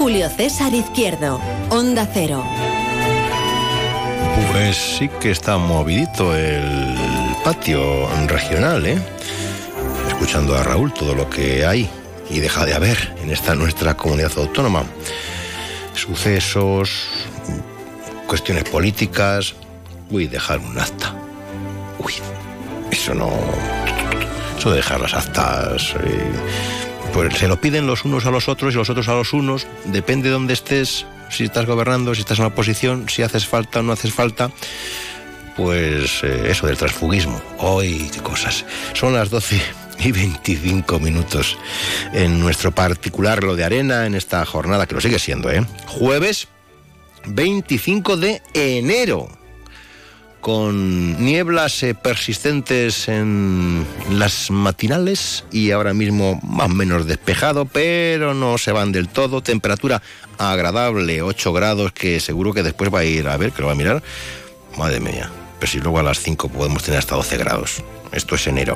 Julio César Izquierdo, Onda Cero. Pues sí que está movidito el patio regional, ¿eh? Escuchando a Raúl todo lo que hay y deja de haber en esta nuestra comunidad autónoma. Sucesos, cuestiones políticas. Uy, dejar un acta. Uy, eso no. Eso de dejar las actas. Eh, pues se lo piden los unos a los otros y los otros a los unos. Depende de dónde estés, si estás gobernando, si estás en la oposición, si haces falta o no haces falta. Pues eh, eso del transfugismo. Hoy, qué cosas. Son las 12 y 25 minutos en nuestro particular lo de arena en esta jornada, que lo sigue siendo, ¿eh? Jueves 25 de enero con nieblas eh, persistentes en las matinales y ahora mismo más o menos despejado, pero no se van del todo. Temperatura agradable, 8 grados, que seguro que después va a ir a ver, que lo va a mirar. Madre mía, pero si luego a las 5 podemos tener hasta 12 grados. Esto es enero.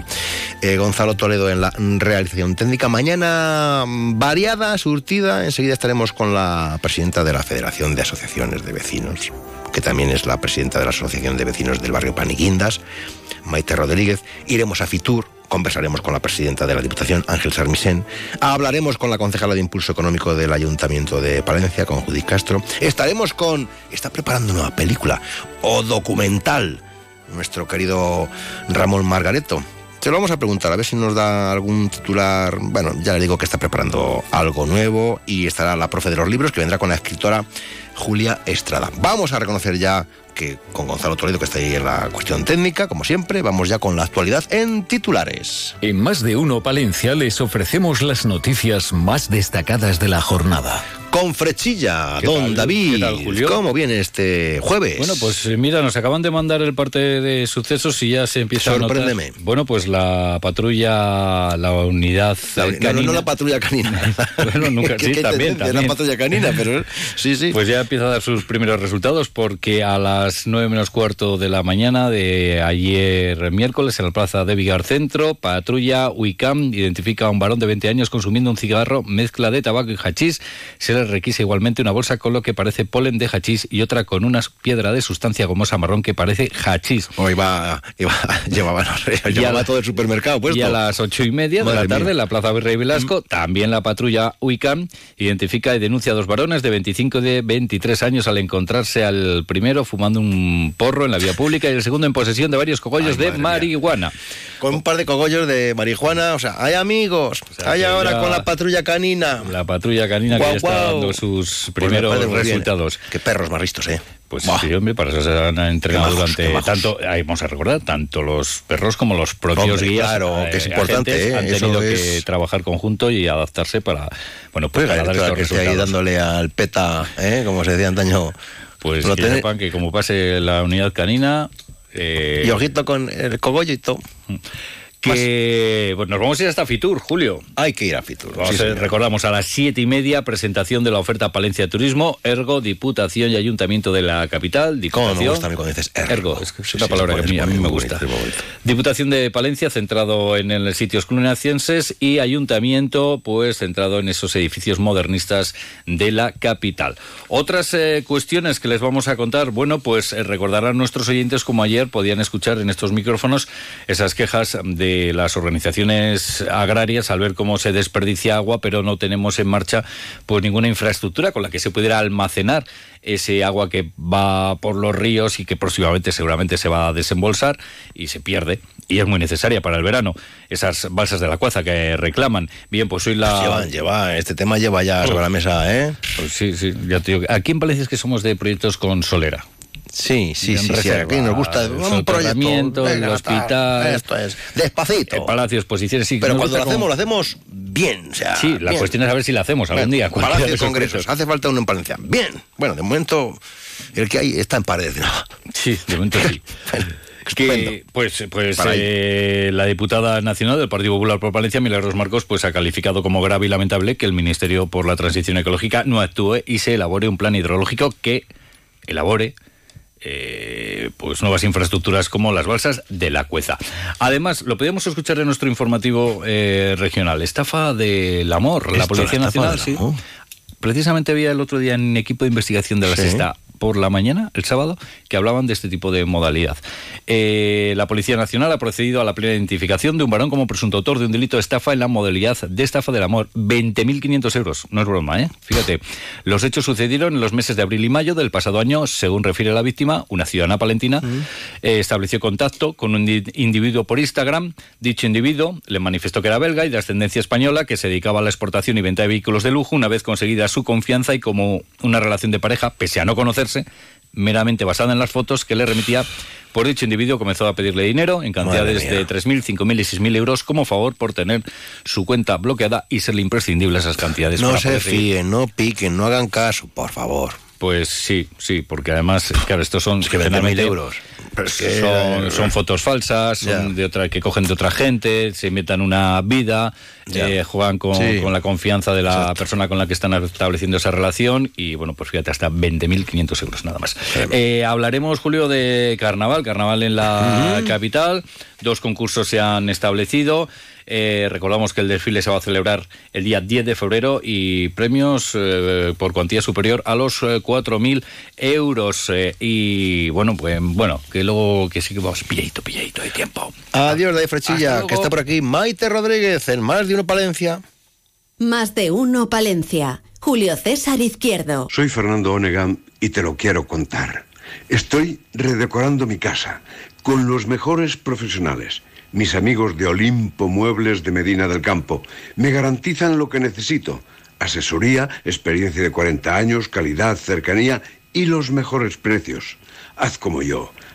Eh, Gonzalo Toledo en la realización técnica. Mañana mm, variada, surtida. Enseguida estaremos con la presidenta de la Federación de Asociaciones de Vecinos, que también es la presidenta de la Asociación de Vecinos del barrio Paniquindas, Maite Rodríguez. Iremos a Fitur, conversaremos con la presidenta de la Diputación, Ángel Sarmisen. Hablaremos con la concejala de Impulso Económico del Ayuntamiento de Palencia, con Judith Castro. Estaremos con... Está preparando una película o documental nuestro querido Ramón Margareto. Se lo vamos a preguntar, a ver si nos da algún titular. Bueno, ya le digo que está preparando algo nuevo y estará la profe de los libros que vendrá con la escritora Julia Estrada. Vamos a reconocer ya que con Gonzalo Toledo, que está ahí en la cuestión técnica, como siempre, vamos ya con la actualidad en titulares. En más de uno Palencia les ofrecemos las noticias más destacadas de la jornada con Frechilla. Don David, ¿cómo viene este jueves? Bueno, pues eh, mira, nos acaban de mandar el parte de sucesos y ya se empieza Sorpréndeme. a notar. Bueno, pues la patrulla, la unidad la, canina. No, no, la patrulla canina. bueno, nunca, sí, también, también. la patrulla canina, pero sí, sí. Pues ya empieza a dar sus primeros resultados porque a las nueve menos cuarto de la mañana de ayer miércoles en la plaza de Vigar Centro, patrulla UICAM identifica a un varón de 20 años consumiendo un cigarro, mezcla de tabaco y hachís. Se le requisa igualmente una bolsa con lo que parece polen de hachís y otra con una piedra de sustancia gomosa marrón que parece hachís. O iba, llevaba, llevaba todo el supermercado Y a las ocho y media de la tarde en la Plaza Virrey Velasco, mm. también la patrulla UICAM identifica y denuncia a dos varones de 25 y de 23 años al encontrarse al primero fumando un porro en la vía pública y el segundo en posesión de varios cogollos de marihuana. Con un par de cogollos de marihuana, o sea, hay amigos, hay ahora con la patrulla canina. La patrulla canina que ya está dando sus pues primeros resultados. Qué perros más listos, ¿eh? Pues sí, hombre, para eso se han entrenado durante tanto, ahí vamos a recordar, tanto los perros como los propios guías. Claro, que es eh, importante, ¿eh? han tenido que trabajar conjunto y adaptarse para, bueno, pues, para dar estos que ahí dándole al peta, ¿eh? como se decía antaño. Pues que sepan que como pase la unidad canina... Eh, y ojito con el cogollo y todo. Que pues nos vamos a ir hasta Fitur, Julio. Hay que ir a Fitur. recordamos a las siete y media presentación de la oferta Palencia Turismo, Ergo, Diputación y Ayuntamiento de la capital. Diputación, me gusta cuando dices Ergo? es, una palabra que a mí, me gusta. Diputación de Palencia centrado en los sitios clunacienses y Ayuntamiento pues centrado en esos edificios modernistas de la capital. Otras eh, cuestiones que les vamos a contar, bueno, pues eh, recordarán nuestros oyentes como ayer podían escuchar en estos micrófonos esas quejas de las organizaciones agrarias al ver cómo se desperdicia agua, pero no tenemos en marcha pues ninguna infraestructura con la que se pudiera almacenar ese agua que va por los ríos y que próximamente seguramente se va a desembolsar y se pierde y es muy necesaria para el verano esas balsas de la cuaza que reclaman. Bien, pues hoy la lleva, lleva este tema lleva ya sobre la mesa, ¿eh? Pues sí, sí, ya te digo. Aquí en Palencia es que somos de proyectos con solera. Sí, sí, sí, sí, nos gusta un proyecto, el hospital, esto es despacito. El Palacio de Exposiciones, sí. Pero cuando lo hacemos, lo hacemos bien, o sea, Sí, la cuestión es a ver si lo hacemos algún día. Palacio de Congresos, hace falta uno en Palencia. Bien, bueno, de momento el que hay está en paredes. ¿no? Sí, de momento sí. que, pues pues eh, la diputada nacional del Partido Popular por Palencia, Milagros Marcos, pues ha calificado como grave y lamentable que el Ministerio por la Transición Ecológica no actúe y se elabore un plan hidrológico que elabore eh, pues nuevas infraestructuras como las balsas de la Cueza. Además, lo podemos escuchar en nuestro informativo eh, regional. Estafa del amor, la Policía Nacional, sí. Precisamente había el otro día en equipo de investigación de la Sexta por la mañana, el sábado, que hablaban de este tipo de modalidad. Eh, la Policía Nacional ha procedido a la plena identificación de un varón como presunto autor de un delito de estafa en la modalidad de estafa del amor. 20.500 euros. No es broma, ¿eh? Fíjate. Los hechos sucedieron en los meses de abril y mayo del pasado año, según refiere la víctima, una ciudadana palentina, eh, estableció contacto con un individuo por Instagram. Dicho individuo le manifestó que era belga y de ascendencia española, que se dedicaba a la exportación y venta de vehículos de lujo, una vez conseguida su confianza y como una relación de pareja, pese a no conocerse, meramente basada en las fotos que le remitía por dicho individuo comenzó a pedirle dinero en cantidades de 3.000, 5.000 y 6.000 euros como favor por tener su cuenta bloqueada y serle imprescindible esas cantidades. No se fíen, no piquen, no hagan caso, por favor. Pues sí, sí, porque además, claro, estos son es que mil euros. Son, son, fotos falsas, son de otra, que cogen de otra gente, se inventan una vida, eh, juegan con, con, la confianza de la persona con la que están estableciendo esa relación y bueno, pues fíjate, hasta 20.500 euros nada más. Eh, hablaremos, Julio, de carnaval, carnaval en la capital, dos concursos se han establecido. Eh, recordamos que el desfile se va a celebrar el día 10 de febrero y premios eh, por cuantía superior a los 4.000 eh, euros. y bueno, pues bueno, que luego que sí que vamos pilladito, pilladito de tiempo. Adiós, de Frechilla, que está por aquí. Maite Rodríguez, en Más de Uno Palencia. Más de Uno Palencia. Julio César Izquierdo. Soy Fernando Onegan y te lo quiero contar. Estoy redecorando mi casa con los mejores profesionales mis amigos de Olimpo Muebles de Medina del Campo. Me garantizan lo que necesito. Asesoría, experiencia de 40 años, calidad, cercanía y los mejores precios. Haz como yo.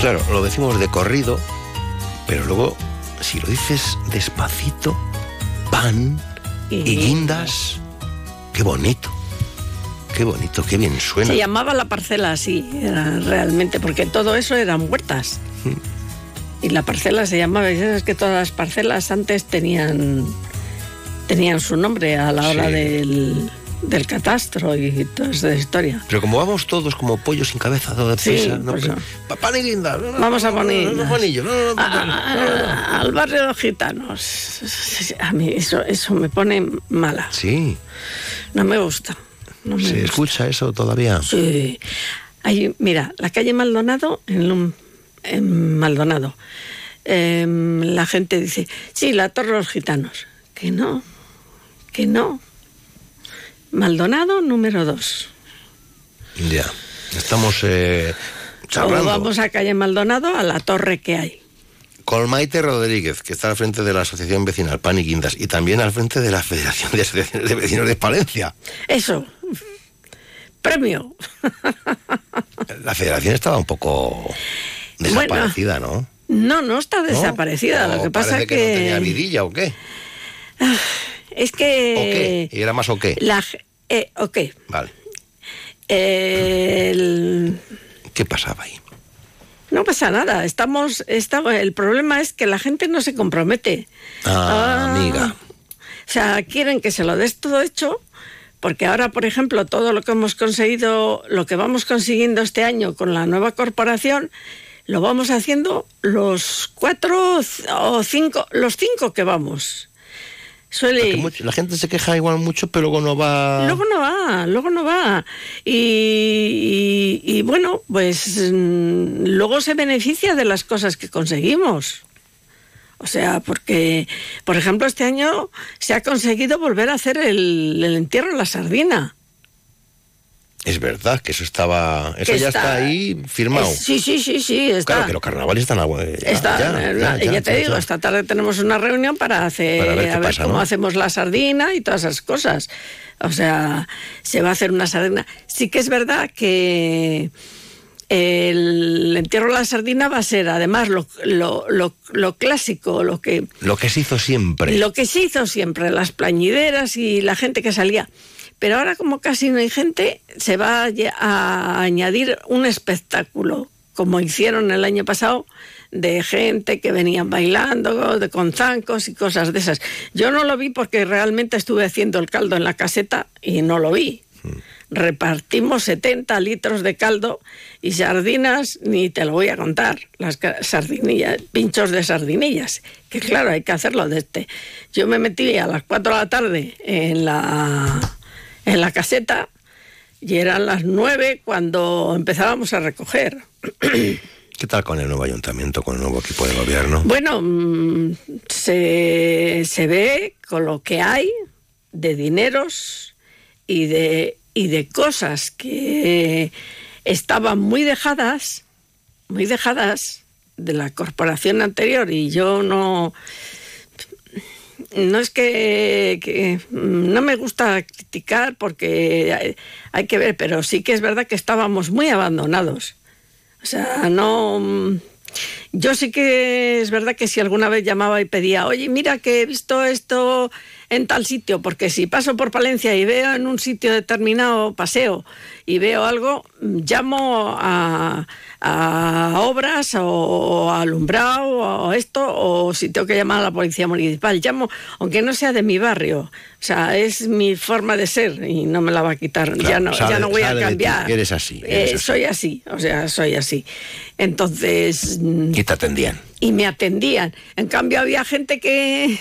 Claro, lo decimos de corrido, pero luego, si lo dices despacito, pan y, guindas, qué bonito. Qué bonito, qué bien suena. Se llamaba la parcela así, realmente, porque todo eso eran huertas. Mm. Y la parcela se llamaba, y es que todas las parcelas antes tenían, tenían su nombre a la hora del, del catastro y toda esa historia. Pero como vamos todos como pollos sin cabeza, de sí, ¿no? Pues y linda. vamos a poner. al barrio de los gitanos. A mí eso, eso me pone mala. Sí. No me gusta. ¿Se escucha eso todavía? Sí. Hay, mira, la calle Maldonado, en, en Maldonado, em, la gente dice, sí, la Torre de los Gitanos. Que no, que no, Maldonado número 2. Ya, estamos eh, charlando. vamos a calle Maldonado a la torre que hay. Con Maite Rodríguez, que está al frente de la Asociación Vecinal Pan y Guindas, y también al frente de la Federación de Asociaciones de Vecinos de Palencia. Eso. Premio. La federación estaba un poco desaparecida, ¿no? No, no está desaparecida. Lo que pasa es que, que no tenía vidilla o qué. Ah, es que... ¿O qué? ¿Y era más o qué? La, eh, ok. Vale. El... ¿Qué pasaba ahí? No pasa nada. Estamos, estamos, el problema es que la gente no se compromete. Ah, amiga. O sea, quieren que se lo des todo hecho, porque ahora, por ejemplo, todo lo que hemos conseguido, lo que vamos consiguiendo este año con la nueva corporación, lo vamos haciendo los cuatro o cinco, los cinco que vamos. Suele La gente se queja igual mucho, pero luego no va. Luego no va, luego no va. Y, bueno, pues mm, luego se beneficia de las cosas que conseguimos. O sea, porque, por ejemplo, este año se ha conseguido volver a hacer el, el entierro en la sardina. Es verdad que eso estaba. Eso ya está, ahí firmado. sí, sí, sí, sí. Está. Claro que los carnavales están. está, ya, ya, te digo, esta tarde tenemos una reunión para hacer. a ver cómo hacemos la sardina y todas esas cosas. O sea, se va a hacer una sardina. Sí que es verdad que el entierro de la sardina va a ser además lo, lo, lo, lo, clásico, lo que... Lo que se hizo siempre. Lo que se hizo siempre, las plañideras y la gente que salía. Pero ahora como casi no hay gente, se va a añadir un espectáculo, como hicieron el año pasado, de gente que venían bailando, de, con zancos y cosas de esas. Yo no lo vi porque realmente estuve haciendo el caldo en la caseta y no lo vi. Repartimos 70 litros de caldo y sardinas, ni te lo voy a contar, las sardinillas, pinchos de sardinillas, que claro, hay que hacerlo de este. Yo me metí a las 4 de la tarde en la en la caseta y eran las nueve cuando empezábamos a recoger. ¿Qué tal con el nuevo ayuntamiento, con el nuevo equipo de gobierno? Bueno, mm, se, se ve con lo que hay de dineros y de, y de cosas que estaban muy dejadas, muy dejadas de la corporación anterior y yo no no es que, no me gusta criticar porque hay, que ver, pero sí que es verdad que estábamos muy abandonados. O sea, no... Yo sí que es verdad que si alguna vez llamaba y pedía, oye, mira que he visto esto en tal sitio, porque si paso por Palencia y veo en un sitio determinado paseo y veo algo, llamo a, obras o, a alumbrado o esto, o si tengo que llamar a la policía municipal, llamo, aunque no sea de mi barrio. O sea, es mi forma de ser y no me la va a quitar. ya no, ya no voy a cambiar. Eres así. Eh, soy así, o sea, soy así. Entonces. Y te atendían. Y me atendían. En cambio, había gente que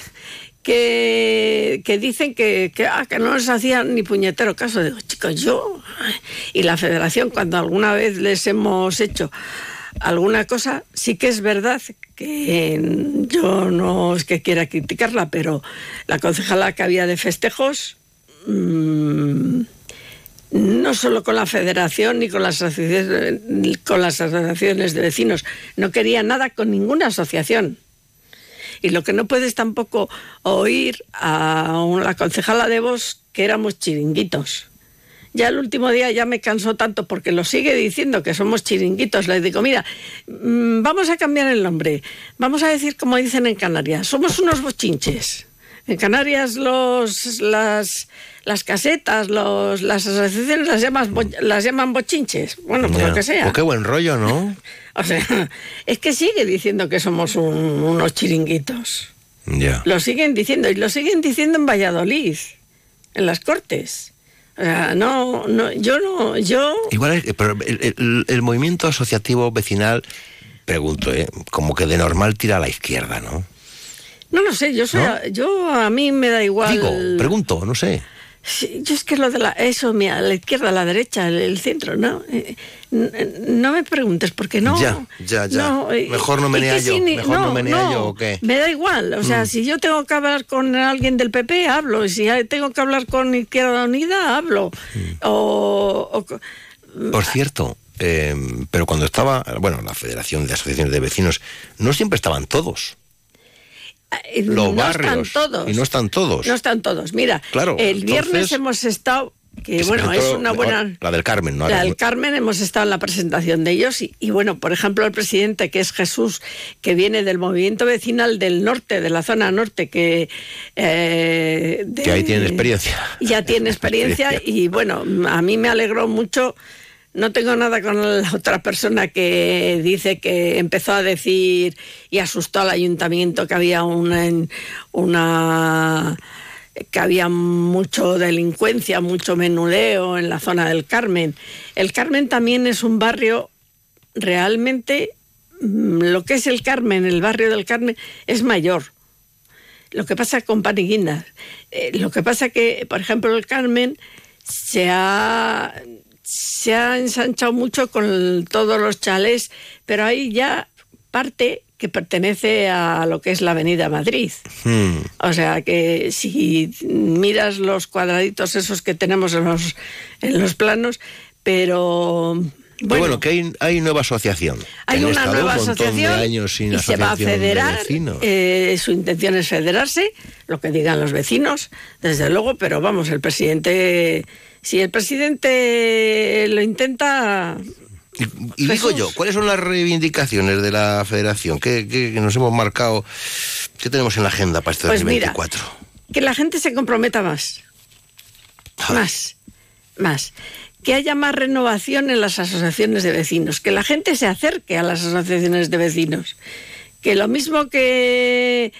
que, dicen que, ah, que, no les hacían ni puñetero caso. Digo, chicos, yo y la federación, cuando alguna vez les hemos hecho alguna cosa, sí que es verdad que yo no es que quiera criticarla, pero la concejala que había de festejos, mm, no solo con la federación ni con las, con las asociaciones de vecinos, no quería nada con ninguna asociación y lo que no puedes tampoco oír a la concejala de vos que éramos chiringuitos. Ya el último día ya me cansó tanto porque lo sigue diciendo que somos chiringuitos. Le digo, mira, mm, vamos a cambiar el nombre. Vamos a decir como dicen en Canarias, somos unos bochinches. En Canarias los, las, las casetas, los, las asociaciones las, llaman, las llaman bochinches. Bueno, pues lo que sea. Pues qué buen rollo, ¿no? O sea, es que sigue diciendo que somos unos chiringuitos. Ya. Lo siguen diciendo, y lo siguen diciendo en Valladolid, en las Cortes. O sea, no, no, yo no, yo... Igual, pero el, movimiento asociativo vecinal, pregunto, ¿eh? como que de normal tira a la izquierda, ¿no? No lo sé, yo soy, yo a mí me da igual. Digo, pregunto, no sé yo es que lo de la, eso, a la izquierda, a la derecha, el, centro, ¿no? Eh, no me preguntes, porque no. Ya, ya, ya. Eh, mejor no menea yo. mejor no, menea yo, ¿o qué? Me da igual. O sea, mm. si yo tengo que hablar con alguien del PP, hablo. Y si tengo que hablar con Izquierda Unida, hablo. Mm. O, Por cierto, em, pero cuando estaba, bueno, la Federación de Asociaciones de Vecinos, no siempre estaban todos. Eh, barrios. Están todos. Y no están todos. No están todos. Mira, el viernes hemos estado que bueno, es una buena... La del Carmen, ¿no? La del Carmen, hemos estado en la presentación de ellos y, bueno, por ejemplo, el presidente, que es Jesús, que viene del movimiento vecinal del norte, de la zona norte, que... Eh, que ahí tiene experiencia. Ya tiene experiencia y bueno, a mí me alegró mucho no tengo nada con la otra persona que dice que empezó a decir y asustó al ayuntamiento que había una, una que había mucho delincuencia, mucho menudeo en la zona del Carmen. El Carmen también es un barrio realmente mm, lo que es el Carmen, el barrio del Carmen es mayor. Lo que pasa con Paniguindas. Eh, lo que pasa que, por ejemplo, el Carmen se ha, se ha ensanchado mucho con todos los chalés, pero ahí ya parte que pertenece a lo que es la Avenida Madrid. Hmm. O sea que si miras los cuadraditos esos que tenemos en los, en los planos, pero bueno, que hay, hay, nueva asociación. Hay una nueva asociación y se va a federar. Eh, su intención es federarse, lo que digan los vecinos, desde luego, pero vamos, el presidente, si el presidente lo intenta... Y, digo yo, ¿cuáles son las reivindicaciones de la federación? ¿Qué, nos hemos marcado? ¿Qué tenemos en la agenda para este 2024? Pues que la gente se comprometa más. Más. Más que haya más renovación en las asociaciones de vecinos, que la gente se acerque a las asociaciones de vecinos, que lo mismo que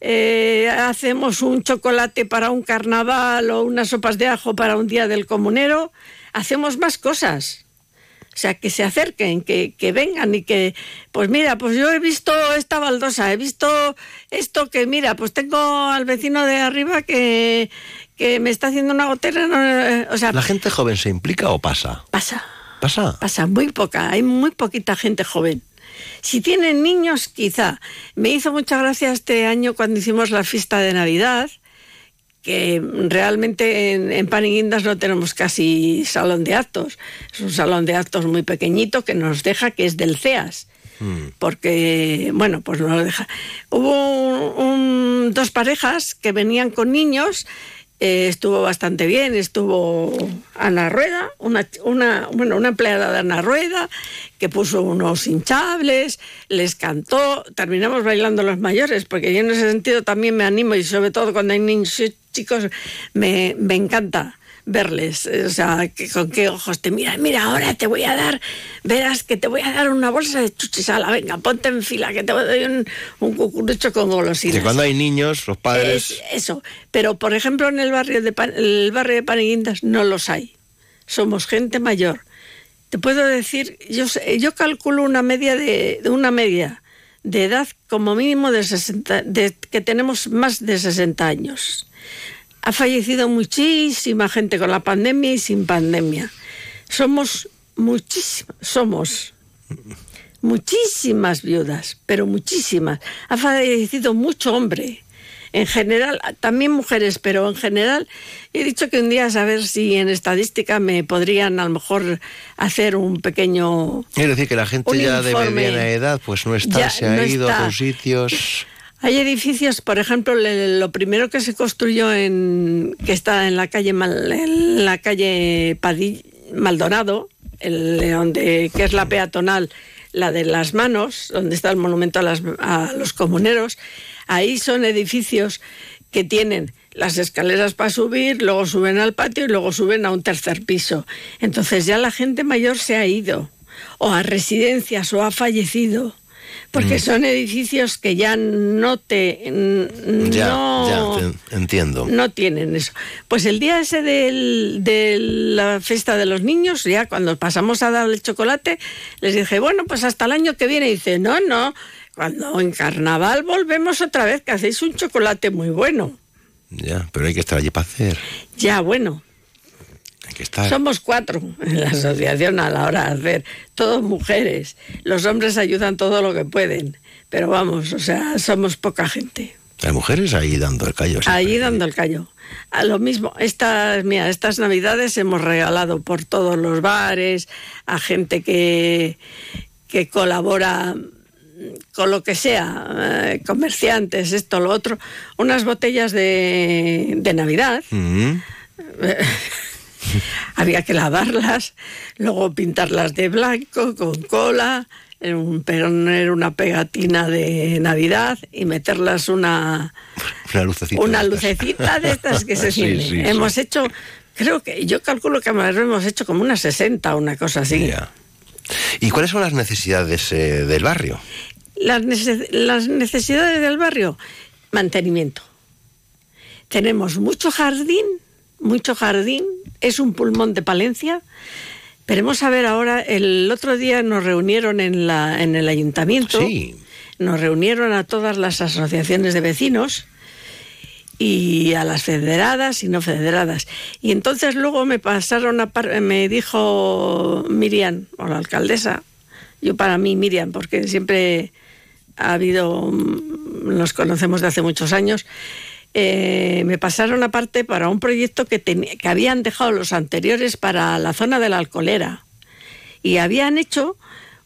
eh, hacemos un chocolate para un carnaval o unas sopas de ajo para un día del comunero, hacemos más cosas. O sea, que se acerquen, que, que, vengan y que, pues mira, pues yo he visto esta baldosa, he visto esto que, mira, pues tengo al vecino de arriba que, que me está haciendo una gotera. Eh, o sea, ¿La gente joven se implica o pasa? Pasa. ¿Pasa? Pasa, muy poca. Hay muy poquita gente joven. Si tienen niños, quizá. Me hizo mucha gracia este año cuando hicimos la fiesta de Navidad, que realmente en, en Paniguindas no tenemos casi salón de actos. Es un salón de actos muy pequeñito que nos deja, que es del CEAS. Hmm. Porque, bueno, pues no lo deja. Hubo dos parejas que venían con niños eh, estuvo bastante bien, estuvo Ana Rueda, una, una, bueno, una empleada de Ana Rueda, que puso unos hinchables, les cantó, terminamos bailando los mayores, porque yo en ese sentido también me animo y sobre todo cuando hay niños chicos me, me encanta verles, o sea, que, con qué ojos te miran. Mira, ahora te voy a dar, verás que te voy a dar una bolsa de chuchisala, venga, ponte en fila, que te voy a dar un, un cucurucho con golosinas. Que cuando hay niños, los padres... eso, pero por ejemplo en el barrio de, el barrio de Paneguindas no los hay. Somos gente mayor. Te puedo decir, yo, yo calculo una media de, una media de edad como mínimo de 60, de, que tenemos más de 60 años. Ha fallecido muchísima gente con la pandemia y sin pandemia. Somos muchísimas, somos muchísimas viudas, pero muchísimas. Ha fallecido mucho hombre. En general, también mujeres, pero en general he dicho que un día a saber si en estadística me podrían a lo mejor hacer un pequeño. Es decir, que la gente ya de mediana edad pues no está, se ha ido a otros sitios. Hay edificios, por ejemplo, lo primero que se construyó en que está en la calle en la calle Maldonado, el, donde que es la peatonal, la de las manos, donde está el monumento a, los comuneros. Ahí son edificios que tienen las escaleras para subir, luego suben al patio y luego suben a un tercer piso. Entonces ya la gente mayor se ha ido, o a residencias, o ha fallecido porque mm. son edificios que ya no te ya, ya entiendo. no tienen eso. Pues el día ese de la fiesta de los niños ya cuando pasamos a dar el chocolate les dije bueno pues hasta el año que viene y dice no no cuando en carnaval volvemos otra vez que hacéis un chocolate muy bueno ya pero hay que estar allí para hacer. Ya bueno somos cuatro en la asociación a la hora de hacer, todos mujeres. Los hombres ayudan todo lo que pueden, pero vamos, o sea, somos poca gente. Hay mujeres ahí dando el callo. Ahí dando el callo. A lo mismo, estas, mira, estas navidades hemos regalado por todos los bares a gente que, que colabora con lo que sea, eh, comerciantes, esto, lo otro, unas botellas de, de Navidad. Mm-hmm. Había que lavarlas, luego pintarlas de blanco con cola, un, era una pegatina de Navidad y meterlas una, una lucecita, una de, lucecita estas. de estas que se sí, Hemos hecho, creo que, yo calculo que hemos hecho como unas 60, una cosa así. ¿Y cuáles son las necesidades eh, del barrio? Las, las necesidades del barrio, mantenimiento. Tenemos mucho jardín, mucho jardín, es un pulmón de Palencia. Veremos a ver ahora, el otro día nos reunieron en, la, en el ayuntamiento, nos reunieron a todas las asociaciones de vecinos y a las federadas y no federadas. Y entonces luego me pasaron a me dijo Miriam, o la alcaldesa, yo para mí Miriam, porque siempre ha habido, mm, nos conocemos de hace muchos años, eh, me pasaron aparte para un proyecto que, que habían dejado los anteriores para la zona de la Alcolera. Y habían hecho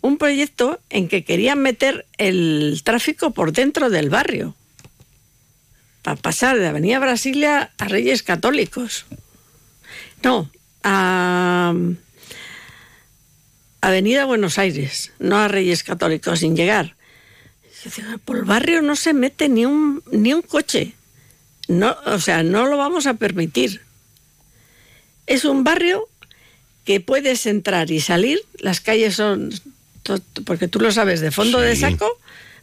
un proyecto en que querían meter el tráfico por dentro del barrio para pasar de Avenida Brasilia a Reyes Católicos. No, a Avenida Buenos Aires, no a Reyes Católicos, sin llegar. Por el barrio no se mete ni un, ni un coche. No, o sea, no lo vamos a permitir. Es un barrio que puedes entrar y salir. Las calles son, porque tú lo sabes, de fondo de saco,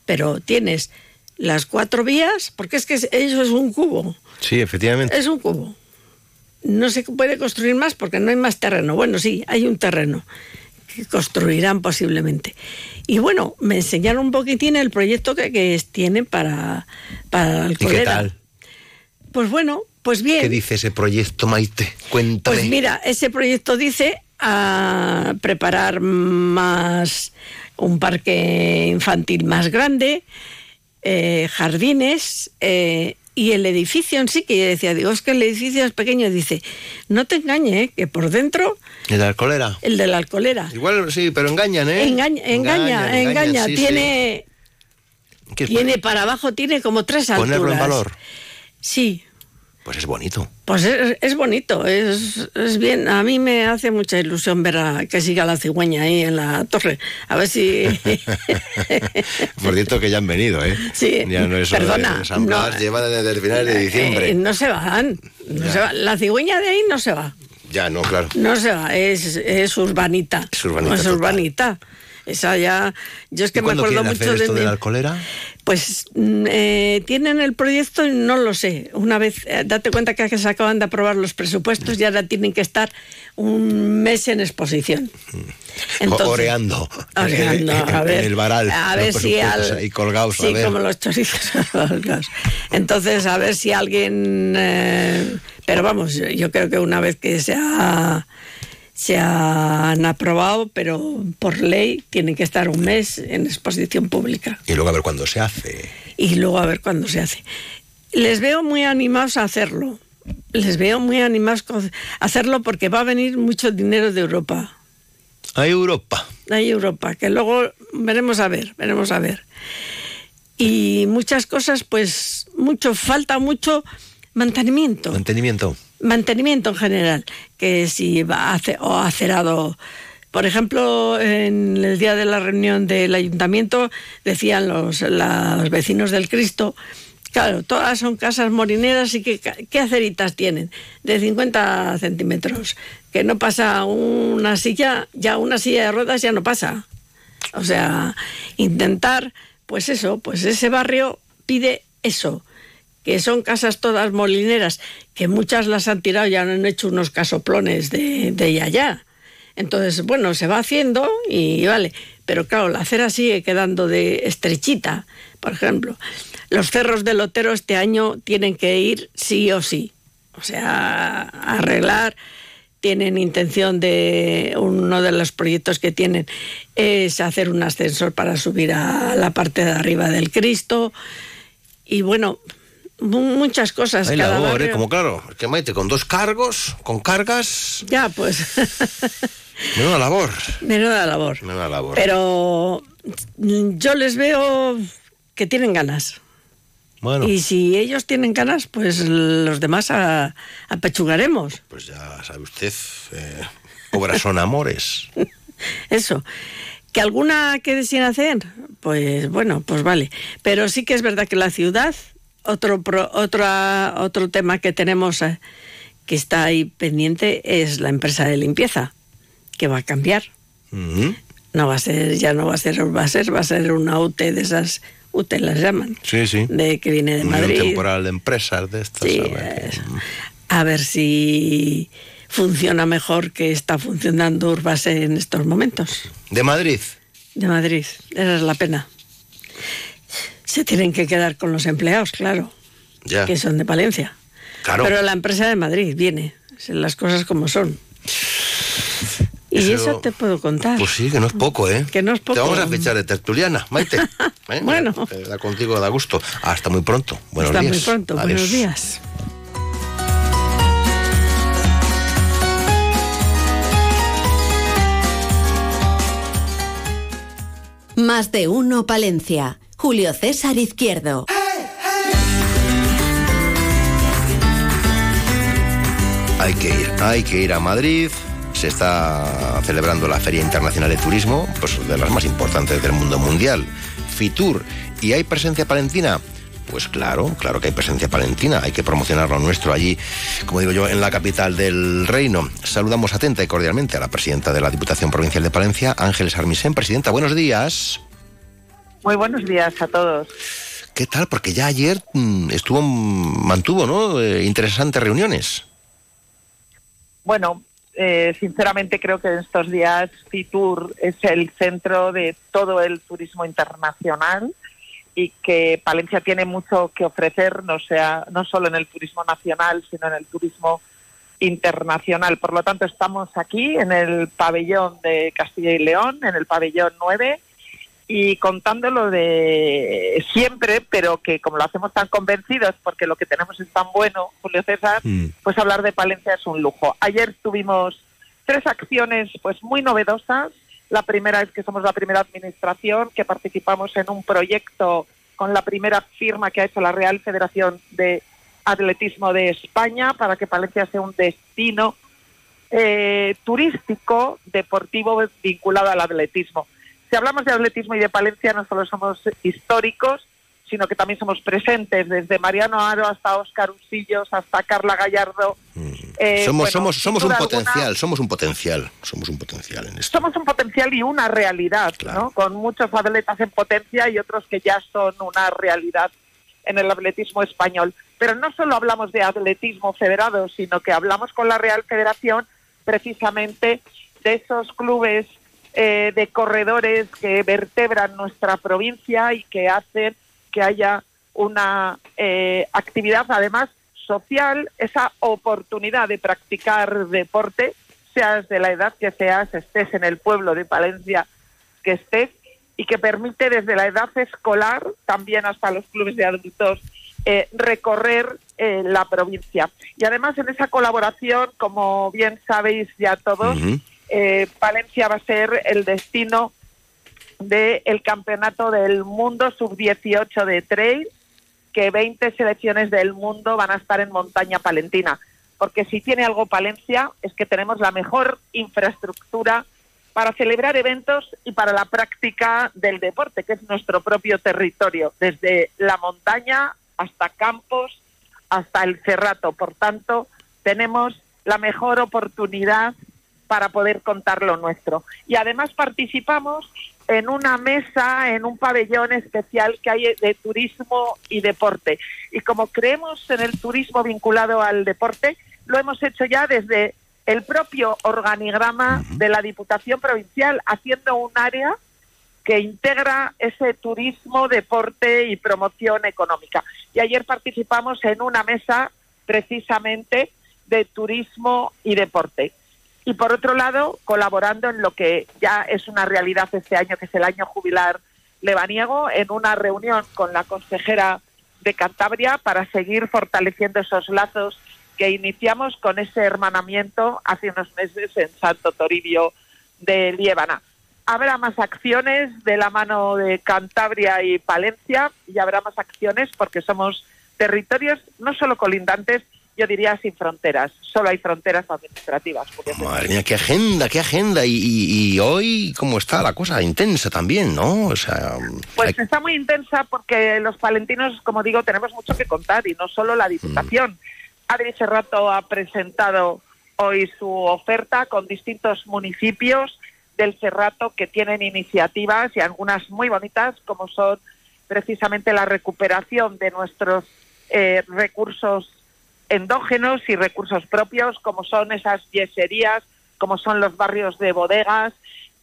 pero tienes las cuatro vías, porque es que eso es un cubo. Sí, efectivamente. Es un cubo. No se puede construir más porque no hay más terreno. Bueno, sí, hay un terreno que construirán posiblemente. Y bueno, me enseñaron un poquitín el proyecto que, que tienen para, para ¿Y qué tal? Pues bueno, pues bien. ¿Qué dice ese proyecto, Maite? Cuéntame. Pues mira, ese proyecto dice a preparar más un parque infantil más grande, eh, jardines eh, y el edificio en sí, que yo decía, digo, es que el edificio es pequeño, dice, no te engañe, ¿eh? que por dentro... ¿El de la alcoholera? El de la alcoholera. Igual sí, pero engañan, ¿eh? Engaña, engaña, engaña. tiene... Tiene para abajo, tiene como tres alturas. Ponerlo en valor. Sí, pues es bonito. Pues es, bonito, es, bien. A mí me hace mucha ilusión ver a, que siga la cigüeña ahí en la torre. A ver si. Por cierto, que ya han venido, ¿eh? Sí, ya no es perdona. No, lleva desde el final de diciembre. Eh, no se van. No se va. La cigüeña de ahí no se va. Ya, no, claro. No se va, es, es urbanita. Es urbanita. Es urbanita. Esa ya. Yo es que me acuerdo mucho hacer esto de. la alcoholera? Pues mm, eh, tienen el proyecto y no lo sé. Una vez, eh, date cuenta que se acaban de aprobar los presupuestos y ahora tienen que estar un mes en exposición. Entonces, oreando, oreando a ver, en el varal. A ver si al, y colgados. Sí, como los chorizos colgados. Entonces, a ver si alguien... Eh, pero vamos, yo creo que una vez que se ha se han aprobado, pero por ley tienen que estar un mes en exposición pública. Y luego a ver cuándo se hace. Y luego a ver cuándo se hace. Les veo muy animados a hacerlo. Les veo muy animados a hacerlo porque va a venir mucho dinero de Europa. A Europa. A Europa, que luego veremos a ver, veremos a ver. Y muchas cosas, pues, mucho, falta mucho mantenimiento. Mantenimiento mantenimiento en general, que si va a o acerado. Por ejemplo, en el día de la reunión del ayuntamiento decían los, los vecinos del Cristo, claro, todas son casas morineras y que, ¿qué aceritas tienen? De 50 centímetros, que no pasa una silla, ya una silla de ruedas ya no pasa. O sea, intentar, pues eso, pues ese barrio pide eso, que son casas todas molineras, que muchas las han tirado y han hecho unos casoplones de, de allá. Entonces, bueno, se va haciendo y vale. Pero claro, la acera sigue quedando de estrechita. Por ejemplo, los cerros del Lotero este año tienen que ir sí o sí. O sea, arreglar. Tienen intención de, uno de los proyectos que tienen es hacer un ascensor para subir a la parte de arriba del Cristo. Y bueno, muchas cosas. Hay labor, ¿eh? Como claro, que Maite, con dos cargos, con cargas. Ya, pues. Menuda labor. Menuda labor. Menuda labor. Pero yo les veo que tienen ganas. Bueno. Y si ellos tienen ganas, pues los demás apechugaremos. Pues ya sabe usted, eh, obras son amores. Eso. ¿Que alguna quede sin hacer? Pues bueno, pues vale. Pero sí que es verdad que la ciudad otro, otro tema que tenemos eh, que está ahí pendiente es la empresa de limpieza, que va a cambiar. No va a ser, ya no va a ser, va a ser, va a ser una UTE de esas, UTE las llaman. Sí, sí. De que viene de Madrid. temporal de empresas de estas. Sí, a, ver, si funciona mejor que está funcionando Urbase en estos momentos. ¿De Madrid? De Madrid, esa es la pena se tienen que quedar con los empleados, claro. que son de Palencia. Claro. Pero la empresa de Madrid viene, las cosas como son. Y eso, te puedo contar. Pues sí, que no es poco, ¿eh? Que no es poco. Te vamos a fichar de tertuliana, Maite. ¿Eh? bueno. Da contigo, da gusto. Hasta muy pronto. Buenos Hasta días. muy pronto. Buenos días. Más de uno, Palencia. Julio César Izquierdo. Hay que ir, hay que ir a Madrid. Se está celebrando la Feria Internacional de Turismo, pues de las más importantes del mundo mundial, FITUR. ¿Y hay presencia palentina? Pues claro, claro que hay presencia palentina, hay que promocionar lo nuestro allí, como digo yo, en la capital del reino. Saludamos atenta y cordialmente a la presidenta de la Diputación Provincial de Palencia, Ángeles Armisen. Presidenta, buenos días. Muy buenos días a todos. ¿Qué tal? Porque ya ayer mm, estuvo, mantuvo, ¿no? Eh, interesantes reuniones. Bueno, eh, sinceramente creo que en estos días Fitur es el centro de todo el turismo internacional y que Palencia tiene mucho que ofrecer, no sea no solo en el turismo nacional, sino en el turismo internacional. Por lo tanto, estamos aquí en el pabellón de Castilla y León, en el pabellón 9, y contándolo de siempre, pero que como lo hacemos tan convencidos porque lo que tenemos es tan bueno, Julio César, mm. pues hablar de Palencia es un lujo. Ayer tuvimos tres acciones pues muy novedosas. La primera es que somos la primera administración que participamos en un proyecto con la primera firma que ha hecho la Real Federación de Atletismo de España para que Palencia sea un destino eh, turístico deportivo vinculado al atletismo si hablamos de atletismo y de Palencia, no solo somos históricos, sino que también somos presentes, desde Mariano Aro hasta Óscar Usillos, hasta Carla Gallardo. Mm. Eh, somos somos, somos un potencial, somos un potencial, somos un potencial en esto. Somos un potencial y una realidad, ¿no? Con muchos atletas en potencia y otros que ya son una realidad en el atletismo español. Pero no solo hablamos de atletismo federado, sino que hablamos con la Real Federación precisamente de esos clubes eh, de corredores que vertebran nuestra provincia y que hacen que haya una eh, actividad además social, esa oportunidad de practicar deporte, seas de la edad que seas, estés en el pueblo de Palencia que estés, y que permite desde la edad escolar, también hasta los clubes de adultos, eh, recorrer la provincia. Y además en esa colaboración, como bien sabéis ya todos, eh, Palencia va a ser el destino del campeonato del mundo sub-18 de trail, que 20 selecciones del mundo van a estar en montaña palentina. Porque si tiene algo Palencia es que tenemos la mejor infraestructura para celebrar eventos y para la práctica del deporte, que es nuestro propio territorio, desde la montaña hasta campos, hasta el cerrato. Por tanto, tenemos la mejor oportunidad para poder contar lo nuestro. Y además participamos en una mesa, en un pabellón especial que hay de turismo y deporte. Y como creemos en el turismo vinculado al deporte, lo hemos hecho ya desde el propio organigrama de la Diputación Provincial, haciendo un área que integra ese turismo, deporte y promoción económica. Y ayer participamos en una mesa precisamente de turismo y deporte y por otro lado colaborando en lo que ya es una realidad este año, que es el año jubilar lebaniego, en una reunión con la consejera de Cantabria para seguir fortaleciendo esos lazos que iniciamos con ese hermanamiento hace unos meses en Santo Toribio de Liébana. Habrá más acciones de la mano de Cantabria y Palencia y habrá más acciones porque somos territorios no solo colindantes, yo diría sin fronteras, solo hay fronteras administrativas. Madre mía, qué agenda, qué agenda. Y, hoy, ¿cómo está la cosa? Intensa también, ¿no? O sea, pues está muy intensa porque los palentinos, como digo, tenemos mucho que contar y no solo la Diputación. Mm. Adri Serrato ha presentado hoy su oferta con distintos municipios del Cerrato que tienen iniciativas y algunas muy bonitas, como son precisamente la recuperación de nuestros eh, recursos endógenos y recursos propios, como son esas yeserías, como son los barrios de bodegas,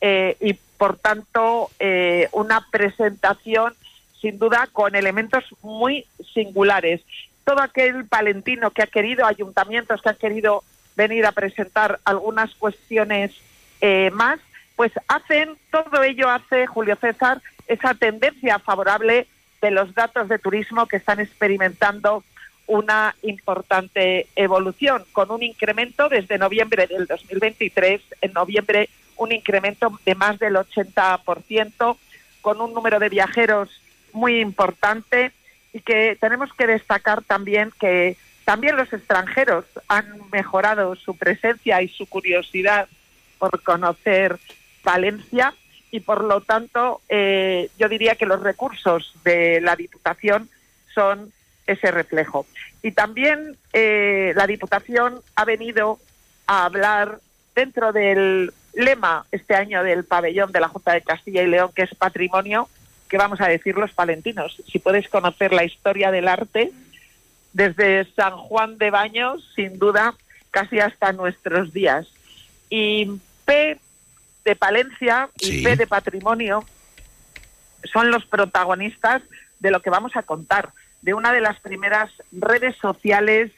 eh, y por tanto eh, una presentación sin duda con elementos muy singulares. todo aquel palentino que ha querido, ayuntamientos que han querido venir a presentar algunas cuestiones eh, más, pues hacen, todo ello hace, Julio César, esa tendencia favorable de los datos de turismo que están experimentando una importante evolución, con un incremento desde noviembre del 2023, en noviembre un incremento de más del 80%, con un número de viajeros muy importante. Y que tenemos que destacar también que también los extranjeros han mejorado su presencia y su curiosidad por conocer Valencia. Y por lo tanto eh, yo diría que los recursos de la Diputación son ese reflejo. Y también eh, la Diputación ha venido a hablar dentro del lema este año del pabellón de la Junta de Castilla y León, que es patrimonio, que vamos a decir los palentinos. Si puedes conocer la historia del arte, desde San Juan de Baños, sin duda, casi hasta nuestros días. Y P de Palencia y P de Patrimonio son los protagonistas de lo que vamos a contar, de una de las primeras redes sociales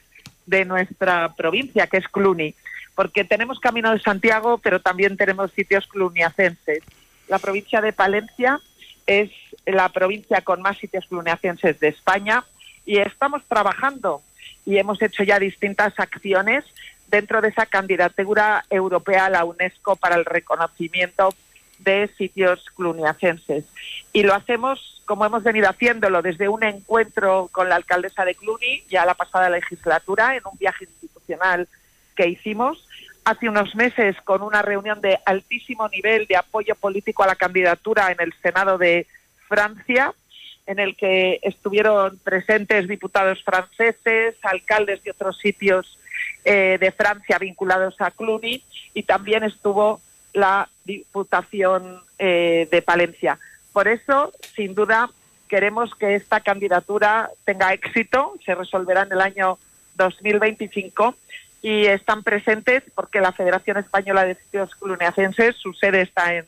de nuestra provincia, que es Cluny, porque tenemos Camino de Santiago, pero también tenemos sitios cluniacenses. La provincia de Palencia es la provincia con más sitios cluniacenses de España y estamos trabajando y hemos hecho ya distintas acciones dentro de esa candidatura europea a la UNESCO para el reconocimiento de sitios cluniacenses. Y lo hacemos como hemos venido haciéndolo desde un encuentro con la alcaldesa de Cluny, ya la pasada legislatura, en un viaje institucional que hicimos, hace unos meses con una reunión de altísimo nivel de apoyo político a la candidatura en el Senado de Francia, en el que estuvieron presentes diputados franceses, alcaldes de otros sitios eh, de Francia vinculados a Cluny y también estuvo la Diputación eh, de Palencia. Por eso, sin duda, queremos que esta candidatura tenga éxito, se resolverá en el año 2025 y están presentes porque la Federación Española de Sitios Cluniacenses, su sede está en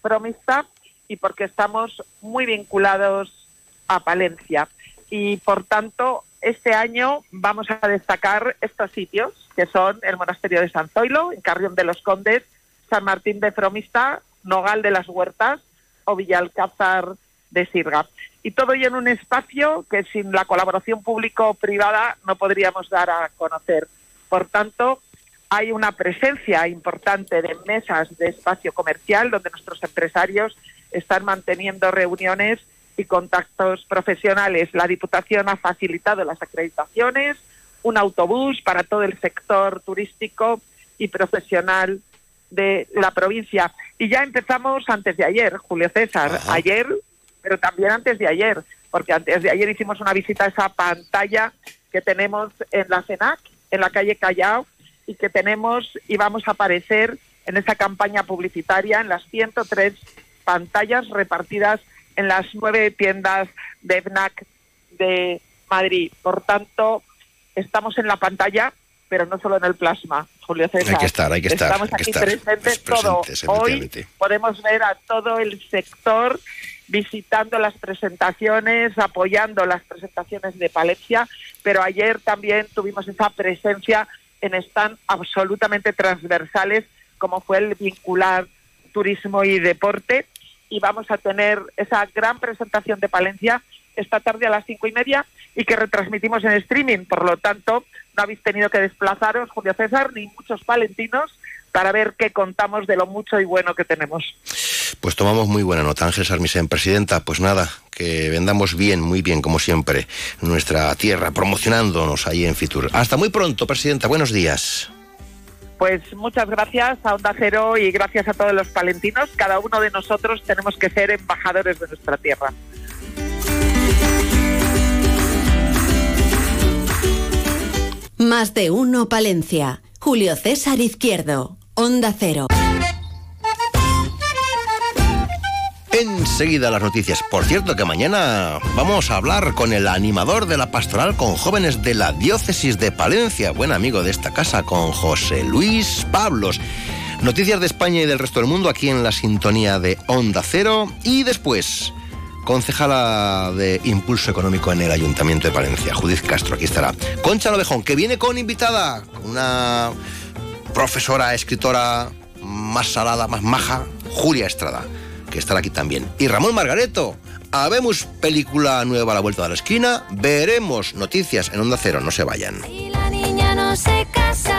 Promista y porque estamos muy vinculados a Palencia. Y por tanto, este año vamos a destacar estos sitios, que son el Monasterio de San Zoilo, en Carrión de los Condes, San Martín de Fromista, Nogal de las Huertas o Villalcázar de Sirga. Y todo ello en un espacio que sin la colaboración público-privada no podríamos dar a conocer. Por tanto, hay una presencia importante de mesas de espacio comercial donde nuestros empresarios están manteniendo reuniones y contactos profesionales. La Diputación ha facilitado las acreditaciones, un autobús para todo el sector turístico y profesional de la provincia. Y ya empezamos antes de ayer, Julio César, ayer, pero también antes de ayer, porque antes de ayer hicimos una visita a esa pantalla que tenemos en la CENAC, en la calle Callao, y que tenemos y vamos a aparecer en esa campaña publicitaria en las 103 pantallas repartidas en las nueve tiendas de FNAC de Madrid. Por tanto, estamos en la pantalla, pero no solo en el plasma, Julio César. Hay que estar, hay que estar. Estamos aquí presentes, todo. Hoy podemos ver a todo el sector visitando las presentaciones, apoyando las presentaciones de Palencia, pero ayer también tuvimos esa presencia en stand absolutamente transversales, como fue el vincular turismo y deporte, y vamos a tener esa gran presentación de Palencia esta tarde a las cinco y media y que retransmitimos en streaming. Por lo tanto, no habéis tenido que desplazaros, Julio César, ni muchos palentinos para ver qué contamos de lo mucho y bueno que tenemos. Pues tomamos muy buena nota, Ángel Sarmisen, presidenta. Pues nada, que vendamos bien, muy bien, como siempre, nuestra tierra, promocionándonos ahí en Fitur. Hasta muy pronto, presidenta. Buenos días. Pues muchas gracias a Onda Cero y gracias a todos los palentinos. Cada uno de nosotros tenemos que ser embajadores de nuestra tierra. Más de uno Palencia. Julio César Izquierdo. Onda Cero. Enseguida las noticias. Por cierto que mañana vamos a hablar con el animador de la pastoral con jóvenes de la diócesis de Palencia, buen amigo de esta casa, con José Luis Pablos. Noticias de España y del resto del mundo aquí en la sintonía de Onda Cero y después concejala de Impulso Económico en el Ayuntamiento de Palencia, Judith Castro, aquí estará. Concha Lovejón, que viene con invitada, una profesora, escritora más salada, más maja, Julia Estrada, que estará aquí también. Y Ramón Margareto, habemos película nueva a la vuelta de la esquina, veremos noticias en Onda Cero, no se vayan. la niña no se casa,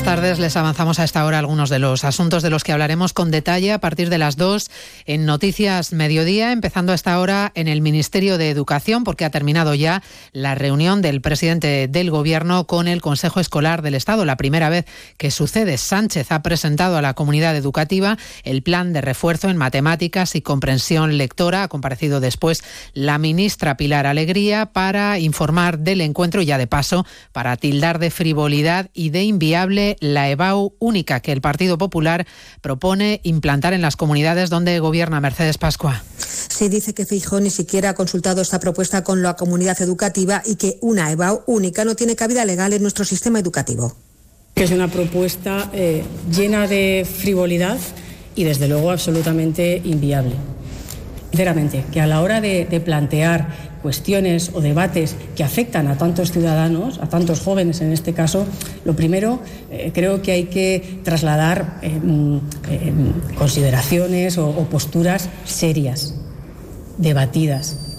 Buenas tardes. Les avanzamos a esta hora algunos de los asuntos de los que hablaremos con detalle a partir de las dos en Noticias Mediodía, empezando a esta hora en el Ministerio de Educación, porque ha terminado ya la reunión del presidente del Gobierno con el Consejo Escolar del Estado. La primera vez que sucede, Sánchez ha presentado a la comunidad educativa el plan de refuerzo en matemáticas y comprensión lectora. Ha comparecido después la ministra Pilar Alegría para informar del encuentro y ya de paso para tildar de frivolidad y de inviable la EBAU única que el Partido Popular propone implantar en las comunidades donde gobierna Mercedes Pascua. Se dice que Feijóo ni siquiera ha consultado esta propuesta con la comunidad educativa y que una EBAU única no tiene cabida legal en nuestro sistema educativo. Que es una propuesta eh, llena de frivolidad y desde luego absolutamente inviable. Sinceramente, que a la hora de, de plantear cuestiones o debates que afectan a tantos ciudadanos, a tantos jóvenes en este caso, lo primero eh, creo que hay que trasladar eh, eh, consideraciones o posturas serias, debatidas.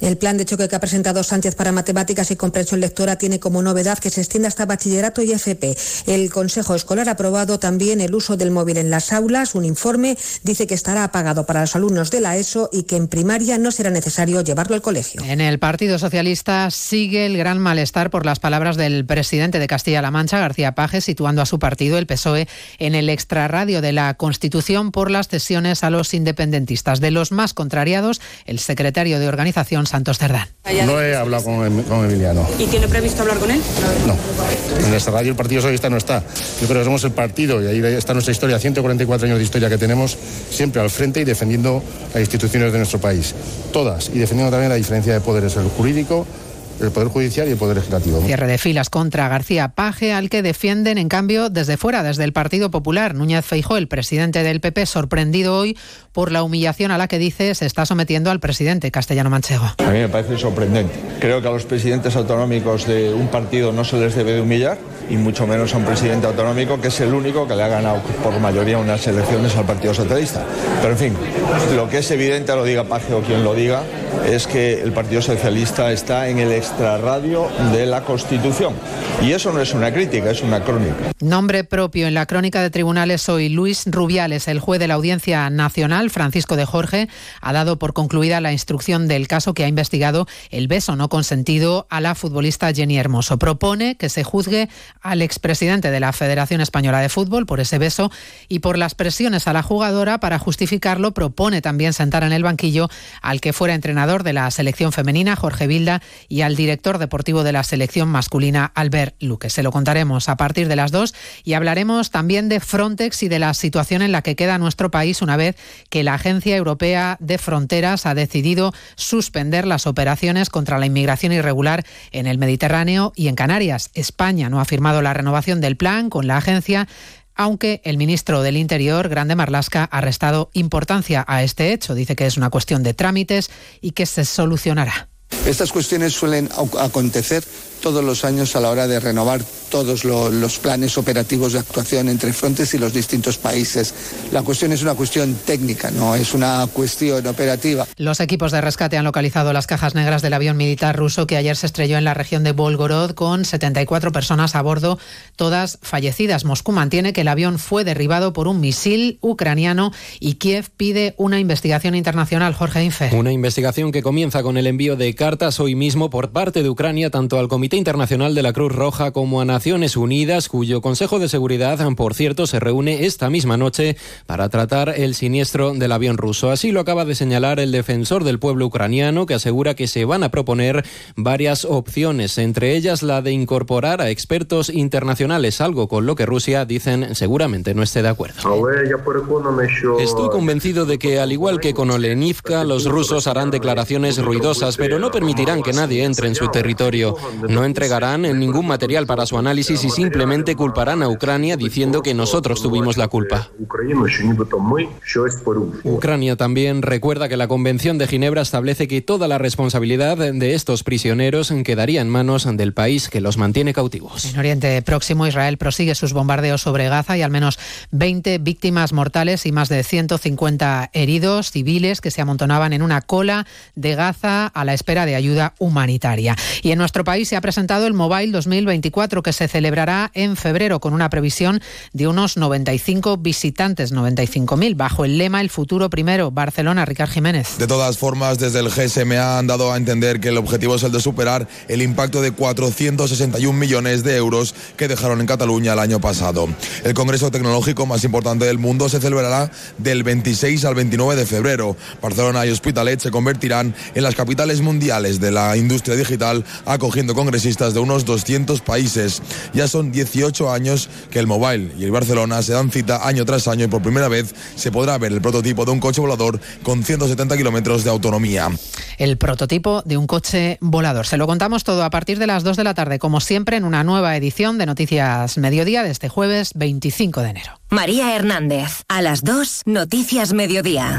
El plan de choque que ha presentado Sánchez para matemáticas y comprensión lectora tiene como novedad que se extienda hasta bachillerato y FP. El Consejo Escolar ha aprobado también el uso del móvil en las aulas. Un informe dice que estará apagado para los alumnos de la ESO y que en primaria no será necesario llevarlo al colegio. En el Partido Socialista sigue el gran malestar por las palabras del presidente de Castilla-La Mancha, García Paje, situando a su partido, el PSOE, en el extrarradio de la Constitución por las cesiones a los independentistas. De los más contrariados, el secretario de organización Santos Cerdán. No he hablado con, con, Emiliano. ¿Y tiene previsto hablar con él? No. En esta radio el Partido Socialista no está. Yo creo que somos el partido y ahí está nuestra historia, 144 años de historia que tenemos, siempre al frente y defendiendo las instituciones de nuestro país. Todas. Y defendiendo también la diferencia de poderes, el jurídico, el Poder Judicial y el Poder Legislativo. Cierre de filas contra García Paje, al que defienden, en cambio, desde fuera, desde el Partido Popular. Núñez Feijó, el presidente del PP, sorprendido hoy por la humillación a la que dice se está sometiendo al presidente castellano manchego. A mí me parece sorprendente. Creo que a los presidentes autonómicos de un partido no se les debe de humillar y mucho menos a un presidente autonómico que es el único que le ha ganado por mayoría unas elecciones al Partido Socialista. Pero en fin, lo que es evidente, lo diga Paje o quien lo diga, es que el Partido Socialista está en el extrarradio de la Constitución. Y eso no es una crítica, es una crónica. Nombre propio en la crónica de tribunales hoy, Luis Rubiales, el juez de la Audiencia Nacional, Francisco de Jorge, ha dado por concluida la instrucción del caso que ha investigado el beso no consentido a la futbolista Jenny Hermoso. Propone que se juzgue al expresidente de la Federación Española de Fútbol por ese beso y por las presiones a la jugadora para justificarlo. Propone también sentar en el banquillo al que fuera entrenador de la selección femenina, Jorge Vilda, y al director deportivo de la selección masculina, Albert Luque. Se lo contaremos a partir de las dos y hablaremos también de Frontex y de la situación en la que queda nuestro país una vez que la Agencia Europea de Fronteras ha decidido suspender las operaciones contra la inmigración irregular en el Mediterráneo y en Canarias. España no ha firmado la renovación del plan con la agencia aunque el ministro del Interior, Grande Marlasca, ha restado importancia a este hecho. Dice que es una cuestión de trámites y que se solucionará. Estas cuestiones suelen acontecer todos los años a la hora de renovar todos lo, los planes operativos de actuación entre Frontex y los distintos países. La cuestión es una cuestión técnica, no es una cuestión operativa. Los equipos de rescate han localizado las cajas negras del avión militar ruso que ayer se estrelló en la región de Volgorod con 74 personas a bordo, todas fallecidas. Moscú mantiene que el avión fue derribado por un misil ucraniano y Kiev pide una investigación internacional. Jorge Infe. Una investigación que comienza con el envío de cartas hoy mismo por parte de Ucrania tanto al Comité Internacional de la Cruz Roja como a Naciones Unidas, cuyo Consejo de Seguridad, por cierto, se reúne esta misma noche para tratar el siniestro del avión ruso. Así lo acaba de señalar el defensor del pueblo ucraniano, que asegura que se van a proponer varias opciones, entre ellas la de incorporar a expertos internacionales, algo con lo que Rusia, dicen, seguramente no esté de acuerdo. Estoy convencido de que, al igual que con Olenivka, los rusos harán declaraciones ruidosas, pero no permitirán que nadie entre en su territorio. No entregarán ningún material para su análisis y simplemente culparán a Ucrania diciendo que nosotros tuvimos la culpa. Ucrania también recuerda que la Convención de Ginebra establece que toda la responsabilidad de estos prisioneros quedaría en manos del país que los mantiene cautivos. En Oriente Próximo, Israel prosigue sus bombardeos sobre Gaza y al menos 20 víctimas mortales y más de 150 heridos civiles que se amontonaban en una cola de Gaza a la espera de ayuda humanitaria. Y en nuestro país se ha presentado el Mobile 2024 que se celebrará en febrero con una previsión de unos 95 visitantes, 95.000, bajo el lema El futuro primero. Barcelona, Ricard Jiménez. De todas formas, desde el GSMA han dado a entender que el objetivo es el de superar el impacto de 461 millones de euros que dejaron en Cataluña el año pasado. El Congreso Tecnológico más importante del mundo se celebrará del 26 al 29 de febrero. Barcelona y Hospitalet se convertirán en las capitales mundiales de la industria digital, acogiendo congresistas de unos 200 países. Ya son 18 años que el Mobile y el Barcelona se dan cita año tras año y por primera vez se podrá ver el prototipo de un coche volador con 170 kilómetros de autonomía. El prototipo de un coche volador. Se lo contamos todo a partir de las 2 de la tarde, como siempre, en una nueva edición de Noticias Mediodía de este jueves 25 de enero. María Hernández, a las 2, Noticias Mediodía.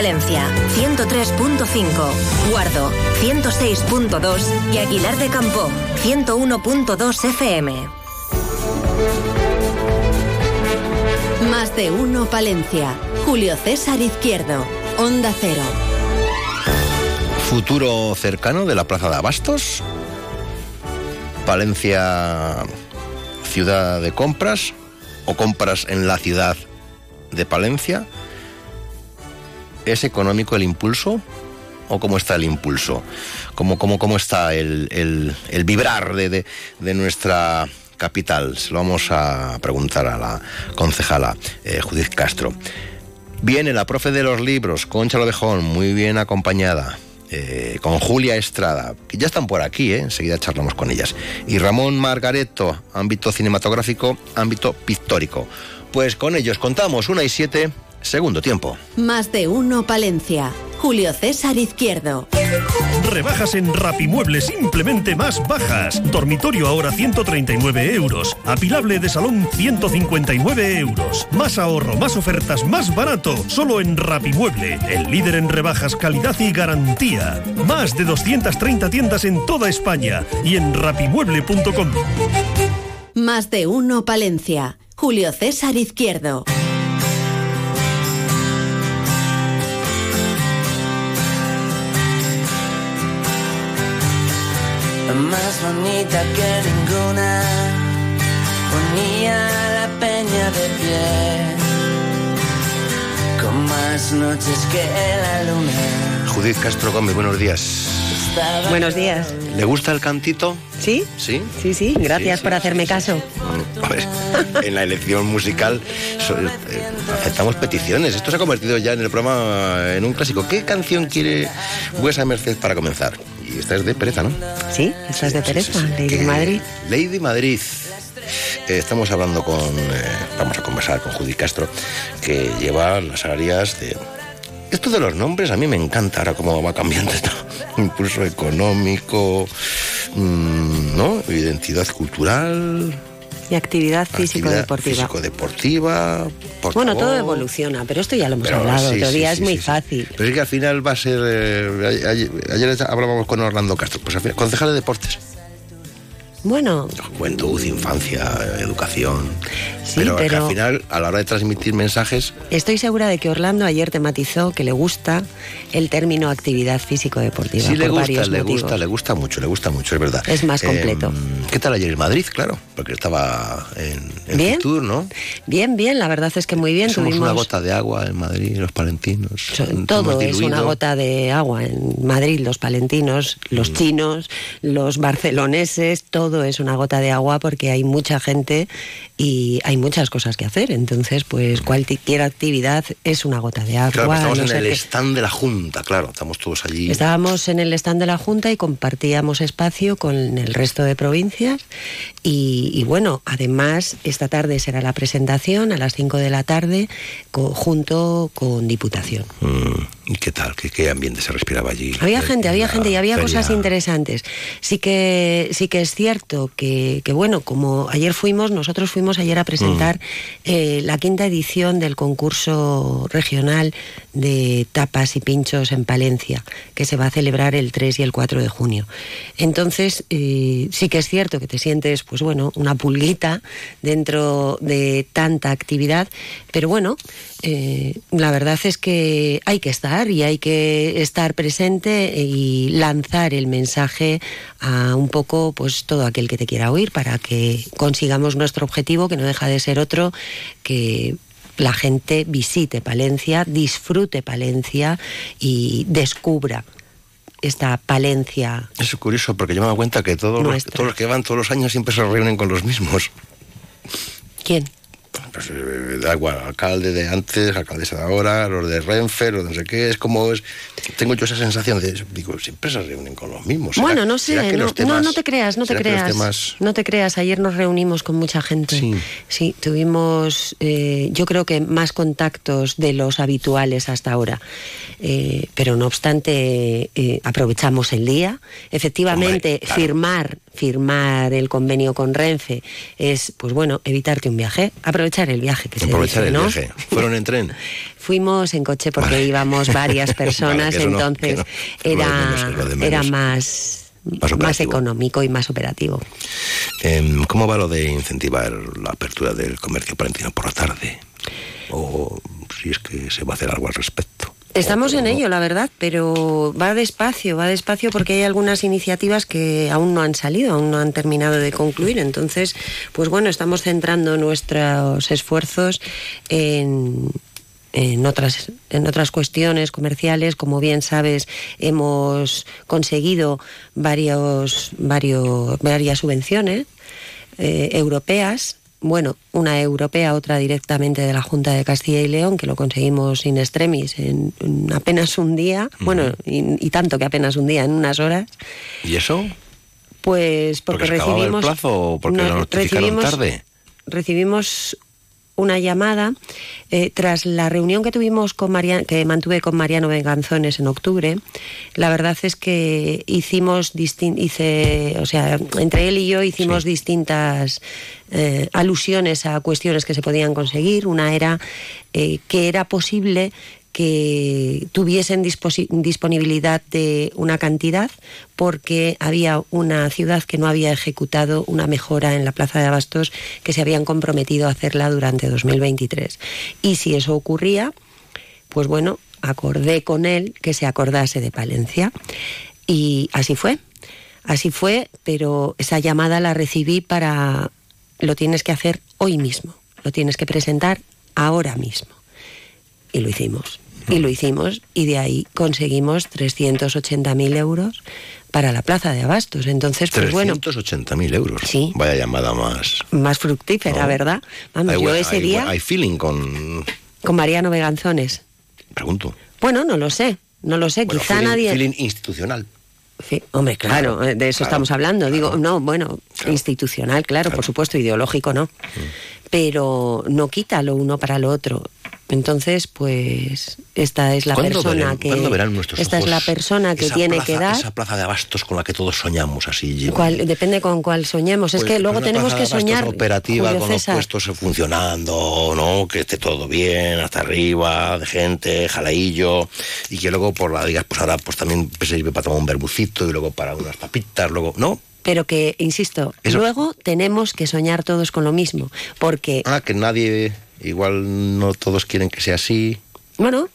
Palencia, 103.5, Guardo, 106.2 y Aguilar de Campo, 101.2 FM. Más de uno Palencia. Julio César Izquierdo, Onda Cero. Futuro cercano de la Plaza de Abastos. Palencia, ciudad de compras o compras en la ciudad de Palencia. ¿Es económico el impulso? ¿O cómo está el impulso? ¿Cómo, cómo, cómo está el, el- vibrar de, de- de nuestra capital? Se lo vamos a preguntar a la concejala eh, Judith Castro. Viene la profe de los libros, Concha Lobejón, muy bien acompañada. eh, con Julia Estrada, que ya están por aquí, ¿eh? enseguida charlamos con ellas. Y Ramón Margareto, ámbito cinematográfico, ámbito pictórico. Pues con ellos contamos una y siete, segundo tiempo. Más de uno Palencia. Julio César Izquierdo. Rebajas en Rapimueble, simplemente más bajas. Dormitorio ahora 139 euros. Apilable de salón 159 euros. Más ahorro, más ofertas, más barato. Solo en Rapimueble, el líder en rebajas, calidad y garantía. Más de 230 tiendas en toda España y en rapimueble.com. Más de uno Palencia. Julio César Izquierdo. Bonita que ninguna, ponía la peña de pie, con más noches que la luna. Judith Castro Gómez, buenos días. Buenos días. ¿Le gusta el cantito? ¿Sí? Sí. Sí, sí, gracias Sí, por sí, hacerme caso. A ver, en la elección musical so- eh, aceptamos peticiones. Esto se ha convertido ya en el programa en un clásico. ¿Qué canción quiere Huesa Merced para comenzar? Y esta es de Pereza, ¿no? Sí, esta es de Teresa, Lady Madrid. Lady Madrid. Eh, estamos hablando con, eh, vamos a conversar con Judy Castro, que lleva las áreas de... Esto de los nombres a mí me encanta ahora cómo va cambiando esto. Impulso económico, mm, ¿no? Identidad cultural, Y actividad físico-deportiva. físico-deportiva. por Bueno, todo evoluciona, pero esto ya lo hemos Pero hablado. sí, Otro sí, es sí, muy fácil. Pero es que al final va a ser. eh, ayer, ayer hablábamos con Orlando Castro, pues al final, concejal de deportes. Bueno, Juventud, infancia, educación. Sí, pero, que pero- al final, a la hora de transmitir mensajes, estoy segura de que Orlando ayer te matizó que le gusta el término actividad físico-deportiva. sí le gusta, varios le motivos. gusta, le gusta mucho, le gusta mucho, es verdad. Es más completo. Eh, ¿Qué tal ayer en Madrid? Claro, porque estaba en, en Bien. Fitur, ¿no? Bien, bien, la verdad es que muy bien. Somos Tuvimos una gota de agua en Madrid, los palentinos. todo es una gota de agua en Madrid, los palentinos, Mm. los chinos, los barceloneses, todo es una gota de agua porque hay mucha gente y hay muchas cosas que hacer. Entonces, pues cualquier actividad es una gota de agua. Claro, pero estamos no en el stand de la Junta, claro, estamos todos allí. Estábamos en el stand de la Junta y compartíamos espacio con el resto de provincias y, y bueno, además esta tarde será la presentación a las 5 de la tarde co- junto con Diputación. Mm, ¿Y qué tal? ¿Qué, qué ambiente se respiraba allí? Había En gente, había gente y había feria? cosas interesantes. Sí que, sí que es cierto que, que, bueno, como ayer fuimos, nosotros fuimos ayer a presentar Mm. eh, la quinta edición del concurso regional de tapas y pinchos en Palencia, que se va a celebrar el 3 y el 4 de junio. Entonces, eh, sí que es cierto que te sientes, pues bueno, una pulguita dentro de tanta actividad, pero bueno, eh, la verdad es que hay que estar y hay que estar presente y lanzar el mensaje a un poco pues todo aquel que te quiera oír para que consigamos nuestro objetivo que no deja de ser otro que la gente visite Palencia, disfrute Palencia y descubra esta Palencia Es curioso porque yo me doy cuenta que todos los, todos los que van todos los años siempre se reúnen con los mismos. ¿Quién? Pues, eh, da igual, alcalde de antes, alcaldesa de ahora, los de Renfe, los de no sé qué, es como es. Tengo yo esa sensación de, digo, siempre se reúnen con los mismos. ¿Será- Bueno, no sé, no, temas- no, no te creas, no te creas. temas- No te creas, ayer nos reunimos con mucha gente. Sí, tuvimos, eh, yo creo que más contactos de los habituales hasta ahora. Eh, pero no obstante, eh, aprovechamos el día. Efectivamente, Hombre, claro. firmar, firmar el convenio con Renfe es, pues bueno, evitarte un viaje, aprovechar el viaje que Aprovechar se el dice, ¿no? viaje. ¿Fueron en tren? Fuimos en coche porque íbamos varias personas, no, entonces no. Era, menos, era más, más, económico y más operativo. Em, ¿Cómo va lo de incentivar la apertura del comercio palentino por la tarde? O si es que se va a hacer algo al respecto. Estamos en ello, la verdad, pero va despacio, va despacio porque hay algunas iniciativas que aún no han salido, aún no han terminado de concluir. Entonces, pues bueno, estamos centrando nuestros esfuerzos en, en otras, en otras cuestiones comerciales. Como bien sabes, hemos conseguido varios, varios, varias subvenciones eh, europeas. Bueno, una europea, otra directamente de la Junta de Castilla y León, que lo conseguimos in extremis en, en apenas un día, bueno, y, y tanto que apenas un día, en unas horas. ¿Y eso? Pues porque, ¿Porque se acababa el recibimos. plazo o porque no, lo notificaron recibimos- tarde? Recibimos una llamada eh, tras la reunión que tuvimos con Maria- que mantuve con Mariano Venganzones en octubre. La verdad es que hicimos distin- hice, o sea, entre él y yo hicimos distintas eh, alusiones a cuestiones que se podían conseguir. Una era eh, que era posible que tuviesen disponibilidad de una cantidad porque había una ciudad que no había ejecutado una mejora en la plaza de abastos que se habían comprometido a hacerla durante 2023. Y si eso ocurría, pues bueno, acordé con él que se acordase de Palencia. Y así fue. Así fue, pero esa llamada la recibí para... Lo tienes que hacer hoy mismo, lo tienes que presentar ahora mismo. Y lo hicimos. Y lo hicimos y de ahí conseguimos 380.000 euros para la plaza de abastos. Entonces, pues bueno, 380.000 euros. Sí. Vaya llamada más. más fructífera, No. ¿verdad? Vamos, Hay yo ese hay día Hay feeling con. con Mariano Veganzones. Pregunto. Bueno, no lo sé, no lo sé, Bueno, quizá feeling, nadie... feeling institucional. Sí, hombre, claro, Claro, de eso claro, estamos hablando. Digo, no, bueno, institucional, claro, por supuesto, ideológico no. Pero no quita lo uno para lo otro. Entonces, pues esta es la ¿Cuándo persona verán- que cuándo verán nuestros esta es la persona que tiene plaza- que dar. Esa plaza de abastos con la que todos soñamos así. cuál- depende con cuál soñemos. es Pues, que luego una tenemos plaza que de soñar operativa Julio con los puestos funcionando, ¿no? Que esté todo bien, hasta arriba, de gente, jalaillo, y que luego por la digas, pues ahora pues también sirve para tomar un verbucito y luego para unas papitas, luego, ¿no? Pero que, insisto, Eso- luego tenemos que soñar todos con lo mismo. Porque, Ah, que nadie, igual no todos quieren que sea así. bueno,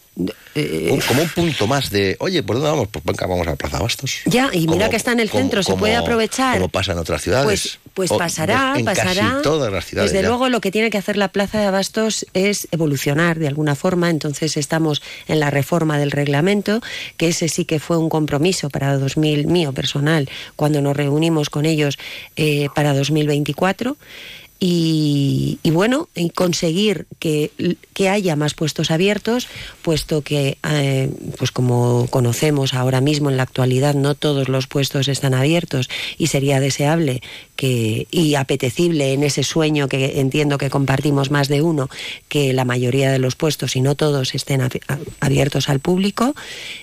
eh, Un- como un punto más de, oye, ¿por dónde vamos? Pues venga, vamos a la Plaza Bastos. ya, y mira Como- que está en el como- centro, se puede aprovechar. Como pasa en otras ciudades. Pues, pues O- pasará, en pasará. Casi todas las ciudades. Desde ya. luego lo que tiene que hacer la Plaza de Abastos es evolucionar de alguna forma. Entonces estamos en la reforma del reglamento, que ese sí que fue un compromiso para 2000 mío personal cuando nos reunimos con ellos eh, para 2024. Y, y bueno, y conseguir que, que haya más puestos abiertos, puesto que, eh, pues como conocemos ahora mismo en la actualidad, no todos los puestos están abiertos y sería deseable que, y apetecible en ese sueño que entiendo que compartimos más de uno, que la mayoría de los puestos, y no todos, estén abiertos al público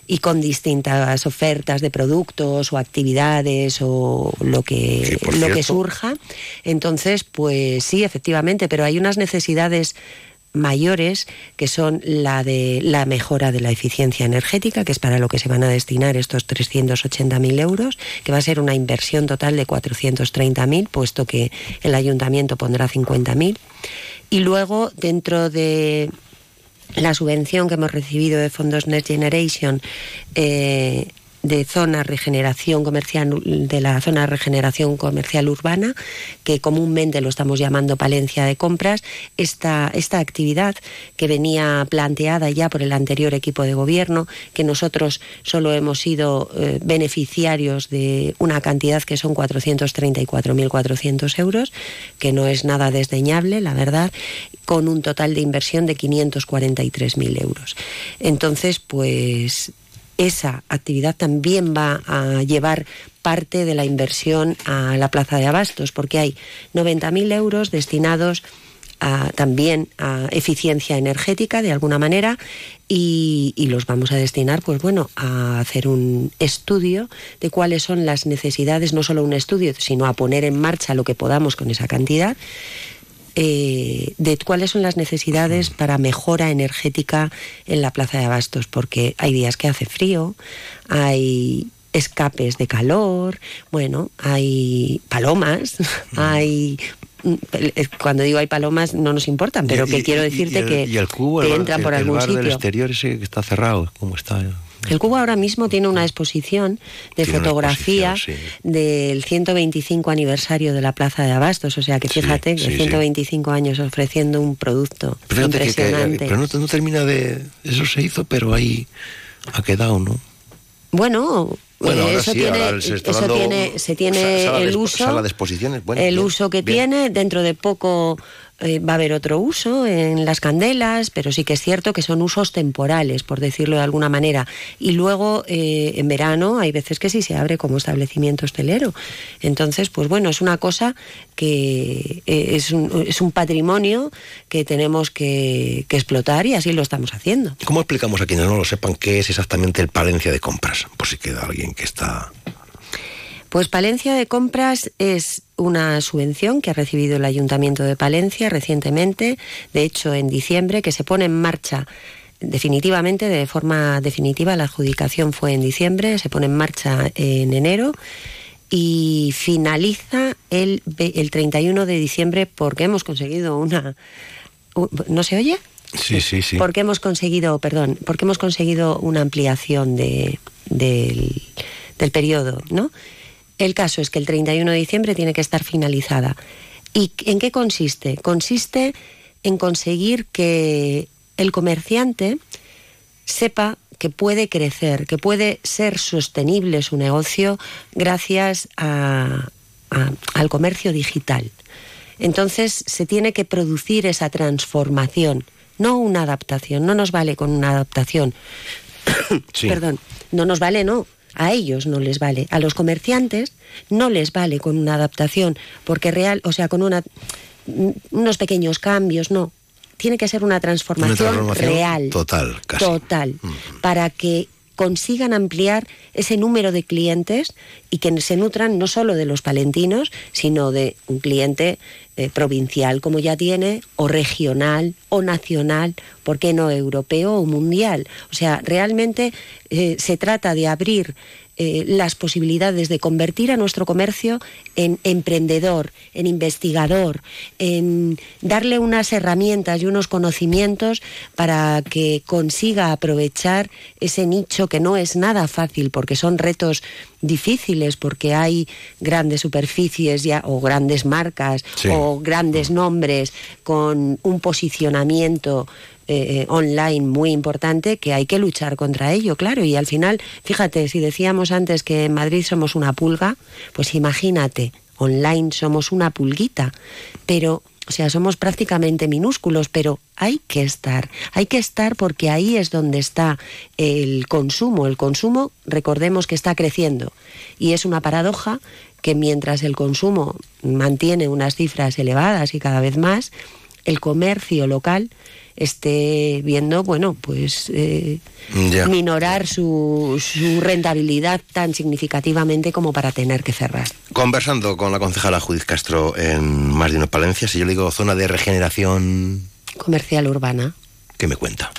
y con distintas ofertas de productos o actividades o lo que, lo que surja. Entonces, pues sí, efectivamente, pero hay unas necesidades mayores que son la de la mejora de la eficiencia energética, que es para lo que se van a destinar estos 380.000 euros, que va a ser una inversión total de 430.000, puesto que el ayuntamiento pondrá 50.000. Y luego, dentro de la subvención que hemos recibido de fondos Next Generation eh, de zona regeneración comercial de la zona regeneración comercial urbana que comúnmente lo estamos llamando Palencia de compras esta esta actividad que venía planteada ya por el anterior equipo de gobierno que nosotros solo hemos sido eh, beneficiarios de una cantidad que son 434.400 euros que no es nada desdeñable la verdad con un total de inversión de 543.000 euros. Entonces pues esa actividad también va a llevar parte de la inversión a la plaza de abastos, porque hay 90.000 euros destinados a- también a eficiencia energética de alguna manera y, los vamos a destinar, pues bueno, a hacer un estudio de cuáles son las necesidades, no solo un estudio, sino a poner en marcha lo que podamos con esa cantidad eh, de cuáles son las necesidades para mejora energética en la plaza de abastos, porque hay días que hace frío, hay escapes de calor, bueno, hay palomas, hay mm, eh, cuando digo hay palomas no nos importan, pero Y- que y- quiero decirte y el- que y el cubo, el bar- entran por el- el algún bar del sitio. exterior ese que está cerrado, ¿cómo está? El Cubo ahora mismo tiene una exposición de Tiene fotografía exposición, del 125 aniversario de la Plaza de Abastos. O sea que fíjate que sí, sí. 125 años ofreciendo un producto Pero fíjate que- que, impresionante. pero no, no termina de. Eso se hizo, pero ahí ha quedado, ¿no? Bueno, Bueno, eh, ahora eso sí, tiene, ahora se eso tiene, se tiene el uso, de el bien, uso que bien. tiene. Dentro de poco eh, va a haber otro uso en las candelas, pero sí que es cierto que son usos temporales, por decirlo de alguna manera. Y luego eh, en verano hay veces que sí se abre como establecimiento hostelero. Entonces, pues bueno, es una cosa que eh, es, un, patrimonio que tenemos que, que explotar y así lo estamos haciendo. ¿Cómo explicamos a quienes no lo sepan qué es exactamente el Palencia de compras? Por si queda alguien que está. Pues Palencia de Compras es una subvención que ha recibido el Ayuntamiento de Palencia recientemente, de hecho en diciembre, que se pone en marcha definitivamente, de forma definitiva, la adjudicación fue en diciembre, se pone en marcha en enero y finaliza el, el 31 de diciembre porque hemos conseguido una... ¿No se oye? Sí, sí, sí. Porque hemos conseguido, perdón, porque hemos conseguido una ampliación de, del, del periodo, ¿no? El caso es que el 31 de diciembre tiene que estar finalizada. ¿Y en qué consiste? Consiste en conseguir que el comerciante sepa que puede crecer, que puede ser sostenible su negocio gracias a- a- al comercio digital. Entonces se tiene que producir esa transformación, no una adaptación. No nos vale con una adaptación. Sí. Perdón, no nos vale, no. A ellos no les vale. A los comerciantes no les vale con una adaptación, porque real, o sea, con una unos pequeños cambios, no. Tiene que ser una transformación, Una transformación real. Total, casi. Total. Para que consigan ampliar ese número de clientes y que se nutran no solo de los palentinos, sino de un cliente eh, provincial como ya tiene, o regional, o nacional, ¿por qué no europeo o mundial? O sea, realmente eh, se trata de abrir eh, las posibilidades de convertir a nuestro comercio en emprendedor, en investigador, en darle unas herramientas y unos conocimientos para que consiga aprovechar ese nicho que no es nada fácil porque son retos difíciles porque hay grandes superficies ya o grandes marcas Sí. o grandes nombres con un posicionamiento eh, online muy importante que hay que luchar contra ello, claro. Y al final, fíjate, si decíamos antes que en Madrid somos una pulga, pues imagínate, online somos una pulguita, pero... O sea, somos prácticamente minúsculos, pero hay que estar. Hay que estar porque ahí es donde está el consumo. El consumo, recordemos que está creciendo. Y es una paradoja que mientras el consumo mantiene unas cifras elevadas y cada vez más, el comercio local esté viendo, bueno, pues eh, minorar su, su rentabilidad tan significativamente como para tener que cerrar. Conversando con la concejala Judith Castro en Más de Palencia, si yo le digo zona de regeneración, Comercial urbana ¿qué me cuenta?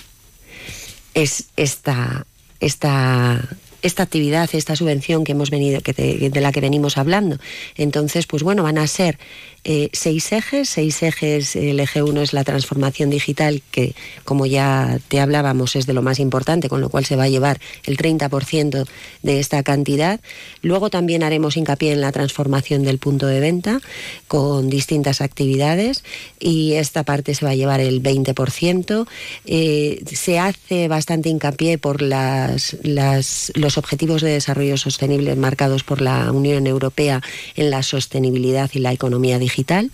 es esta, esta, esta actividad, esta subvención que hemos venido, que de, de la que venimos hablando. Entonces, pues bueno, van a ser eh, seis ejes, seis ejes, el eje uno es la transformación digital, que como ya te hablábamos es de lo más importante, con lo cual se va a llevar el 30% de esta cantidad. Luego también haremos hincapié en la transformación del punto de venta con distintas actividades y esta parte se va a llevar el 20%. Eh, se hace bastante hincapié por las, las- los objetivos de desarrollo sostenible marcados por la Unión Europea en la sostenibilidad y la economía digital.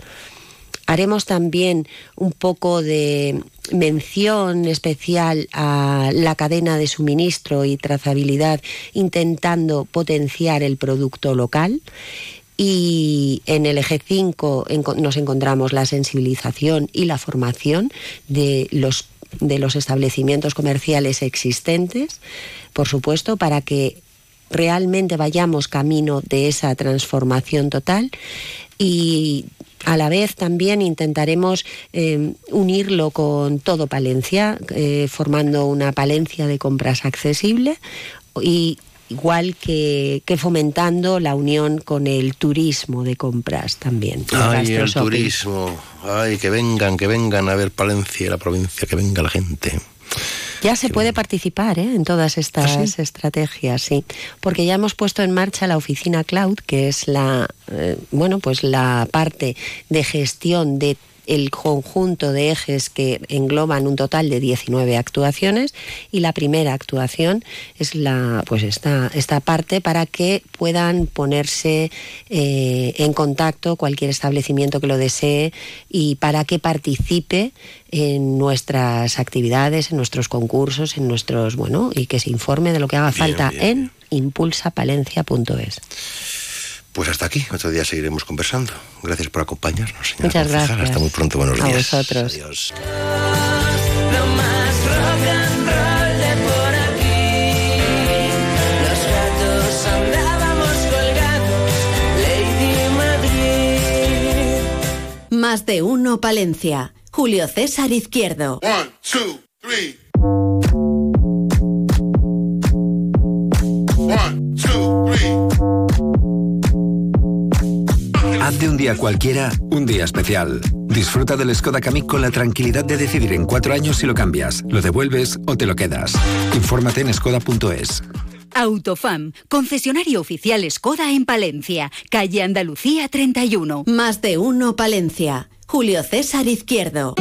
Haremos también un poco de mención especial a la cadena de suministro y trazabilidad, intentando potenciar el producto local. Y en el eje 5 enco- nos encontramos la sensibilización y la formación de los, de los establecimientos comerciales existentes, por supuesto, para que realmente vayamos camino de esa transformación total y a la vez también intentaremos eh, unirlo con todo Palencia, eh, formando una Palencia de compras accesible y igual que, que fomentando la unión con el turismo de compras también. Ay, el turismo. Ay, que vengan, que vengan a ver Palencia, la provincia, que venga la gente. Ya se puede participar ¿eh? en todas estas estrategias, sí, porque ya hemos puesto en marcha la oficina cloud, que es la, eh, bueno, pues la parte de gestión de el conjunto de ejes que engloban un total de 19 actuaciones y la primera actuación es la pues esta, esta parte para que puedan ponerse eh, en contacto cualquier establecimiento que lo desee y para que participe en nuestras actividades, en nuestros concursos, en nuestros, bueno, y que se informe de lo que haga falta en impulsapalencia.es. Pues hasta aquí, otro día seguiremos conversando. Gracias por acompañarnos, señora Muchas gracias. Hasta muy pronto, buenos A días. vosotros. Adiós. Más de uno Palencia. Julio César Izquierdo. One, two, three. Haz de un día cualquiera un día especial. Disfruta del Skoda Kamiq con la tranquilidad de decidir en cuatro años si lo cambias, lo devuelves o te lo quedas. Infórmate en skoda.es. Autofam, concesionario oficial Skoda en Palencia, calle Andalucía 31. Más de uno Palencia. Julio César Izquierdo.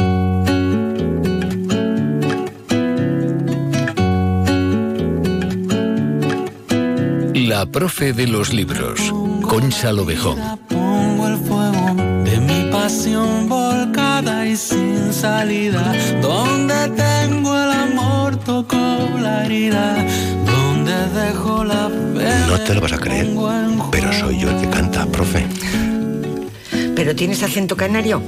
La profe de los libros, Concha Lobejón. Volcada y sin salida. Donde tengo el amor, toco la herida. Donde dejo la fe. No te lo vas a creer, pero soy yo el que canta, profe. Pero ¿Pero tienes acento canario?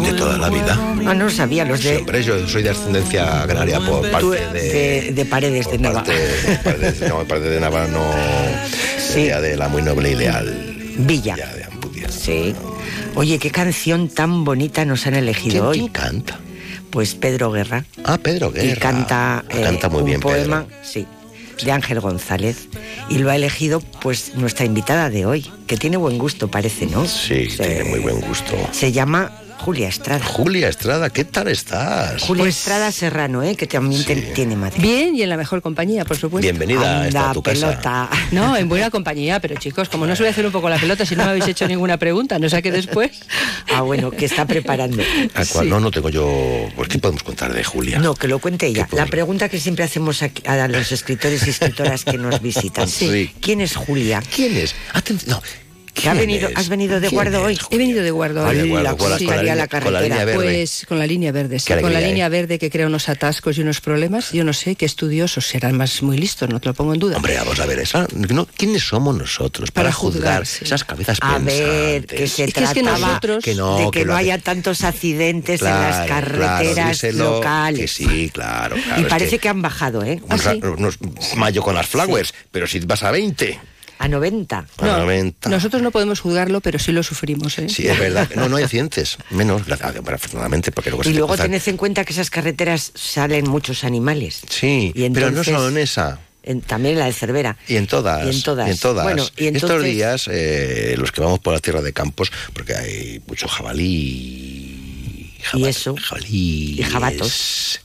De toda la vida. Ah, no lo sabía, los de... Siempre yo soy de ascendencia canaria por Tú, parte de... de, de Paredes de Nava. parte- Paredes, no, parte de Navarra no... Sería de la muy noble y leal. Villa. Sí. Oye, qué canción tan bonita nos han elegido hoy. ¿Quién canta? Pues Pedro Guerra. Ah, Pedro Guerra. Y canta, Ah, canta muy un bien, poema, sí, de Ángel González. Y lo ha elegido, pues, nuestra invitada de hoy, que tiene buen gusto, parece, ¿no? Sí, tiene muy buen gusto. Se llama Julia Estrada. Julia Estrada, ¿qué tal estás? Julia Estrada Serrano, ¿eh? que también te- tiene madre. Bien y en la mejor compañía, por supuesto. Bienvenida a esta Anda, tu casa. pelota. No, en buena compañía, pero chicos, como no se voy a hacer un poco la pelota si no me habéis hecho ninguna pregunta, no sé qué después. Ah, bueno, que está preparando. ¿A cuál? No, no tengo yo... Pues, ¿qué podemos contar de Julia? No, que lo cuente ella. La pregunta que siempre hacemos aquí a los escritores y escritoras que nos visitan. Sí. ¿Quién es Julia? ¿Quién es? No. ¿Que ha ¿Quién venido? ¿Has venido de ¿Quién guardo hoy? He venido de guardo Ah, hoy. con la- sí, la línea- la con la línea carretera. verde. Pues con la línea verde, sí. Qué Con la alegría, línea ¿eh? verde que crea unos atascos y unos problemas. Yo no sé qué estudiosos serán más muy listos, no te lo pongo en duda. Hombre, vamos a ver, esa, no, ¿quiénes somos nosotros para, Para juzgar, sí. esas cabezas A pensantes? ver, que se que es que trataba nosotros- Que no, de que, que no hace- haya tantos accidentes en Claro, las claro, carreteras díselo, locales. Que sí, claro. claro, y parece que han bajado, ¿eh? un unos mayo con las flowers, pero si vas a 20, A 90. a 90. Nosotros no podemos juzgarlo, pero sí lo sufrimos. ¿eh? Sí, es verdad. No, no hay accidentes. Menos, afortunadamente, porque luego Y luego tened en cuenta que esas carreteras salen muchos animales. Sí, Y pero no solo en esa. En- también en la de Cervera. Y en todas. Y en todas. y en todas. Bueno, y Estos entonces- días, eh, los que vamos por la tierra de campos, porque hay mucho jabalí. Y eso. Jabalí. Y jabatos.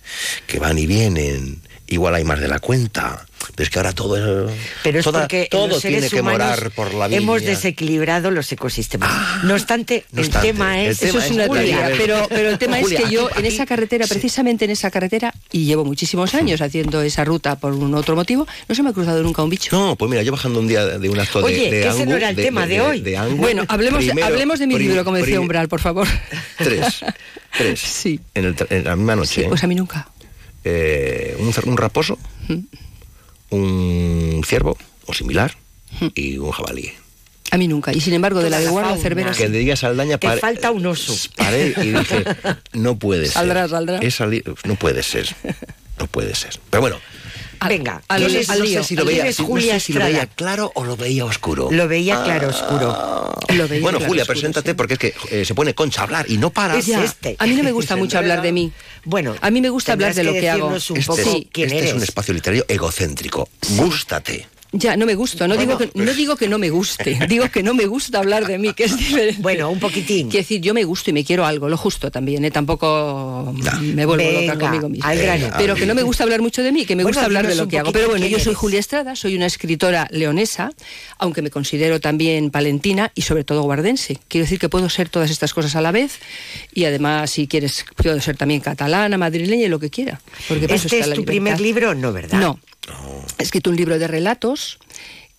Que van y vienen. Igual hay más de la cuenta. Pero es que ahora todo. Pero es toda- porque todo los seres tiene que morar por la hemos viña. desequilibrado los ecosistemas. no obstante, no el obstante, tema el es... tema Eso es una Julia, teoría, pero, pero el tema Julia, es que yo aquí- en esa carretera, precisamente en esa carretera, y llevo muchísimos años haciendo esa ruta por un otro motivo, no se me ha cruzado nunca un bicho. No, pues mira, yo bajando un día de un acto de- Oye, de, que ese no era el tema de hoy. Angu, Bueno, hablemos, primero- hablemos de mi libro, como decía Umbral, por favor. Tres. Tres. Sí. En, el tra- en la misma noche. Sí, pues a mí nunca. eh, un raposo, un ciervo o similar y un jabalí. A mí nunca. Y sin embargo, de la de guarda. Cervera, Que diga Saldaña Te falta un oso. paré y dije, no puede ser. Saldrá, saldrá. He no puede ser. No puede ser. Pero bueno, Venga, al- no ¿quién sé, es- al no lío. sé si lo ¿quién veía, no Julia sé si lo veía Estrada? claro o lo veía oscuro. Lo veía Ah. claro oscuro. Lo veía Bueno, claro Julia, oscuro, preséntate sí. porque es que eh, se pone concha a hablar y no para. Es este. A mí no me gusta mucho hablar de mí. Bueno, A mí me gusta hablar de lo que hago. decirnos un Este, poco es- quién este es un eres. espacio literario egocéntrico. Gústate. Ya, no me gusta. No, digo que, no digo que no me guste. Digo que no me gusta hablar de mí, que es diferente. Bueno, un poquitín. Quiero decir, yo me gusto y me quiero algo, lo justo también, ¿eh? Tampoco me vuelvo Venga, loca conmigo misma. Pero que no me gusta hablar mucho de mí, que me Bueno, gusta hablar de lo que hago. Pero bueno, yo soy eres. Julia Estrada, soy una escritora leonesa, aunque me considero también palentina y sobre todo guardense. Quiero decir que puedo ser todas estas cosas a la vez y además, si quieres, puedo ser también catalana, madrileña y lo que quiera. Porque ¿Este es tu libertad. primer libro? No, ¿verdad? No. He escrito un libro de relatos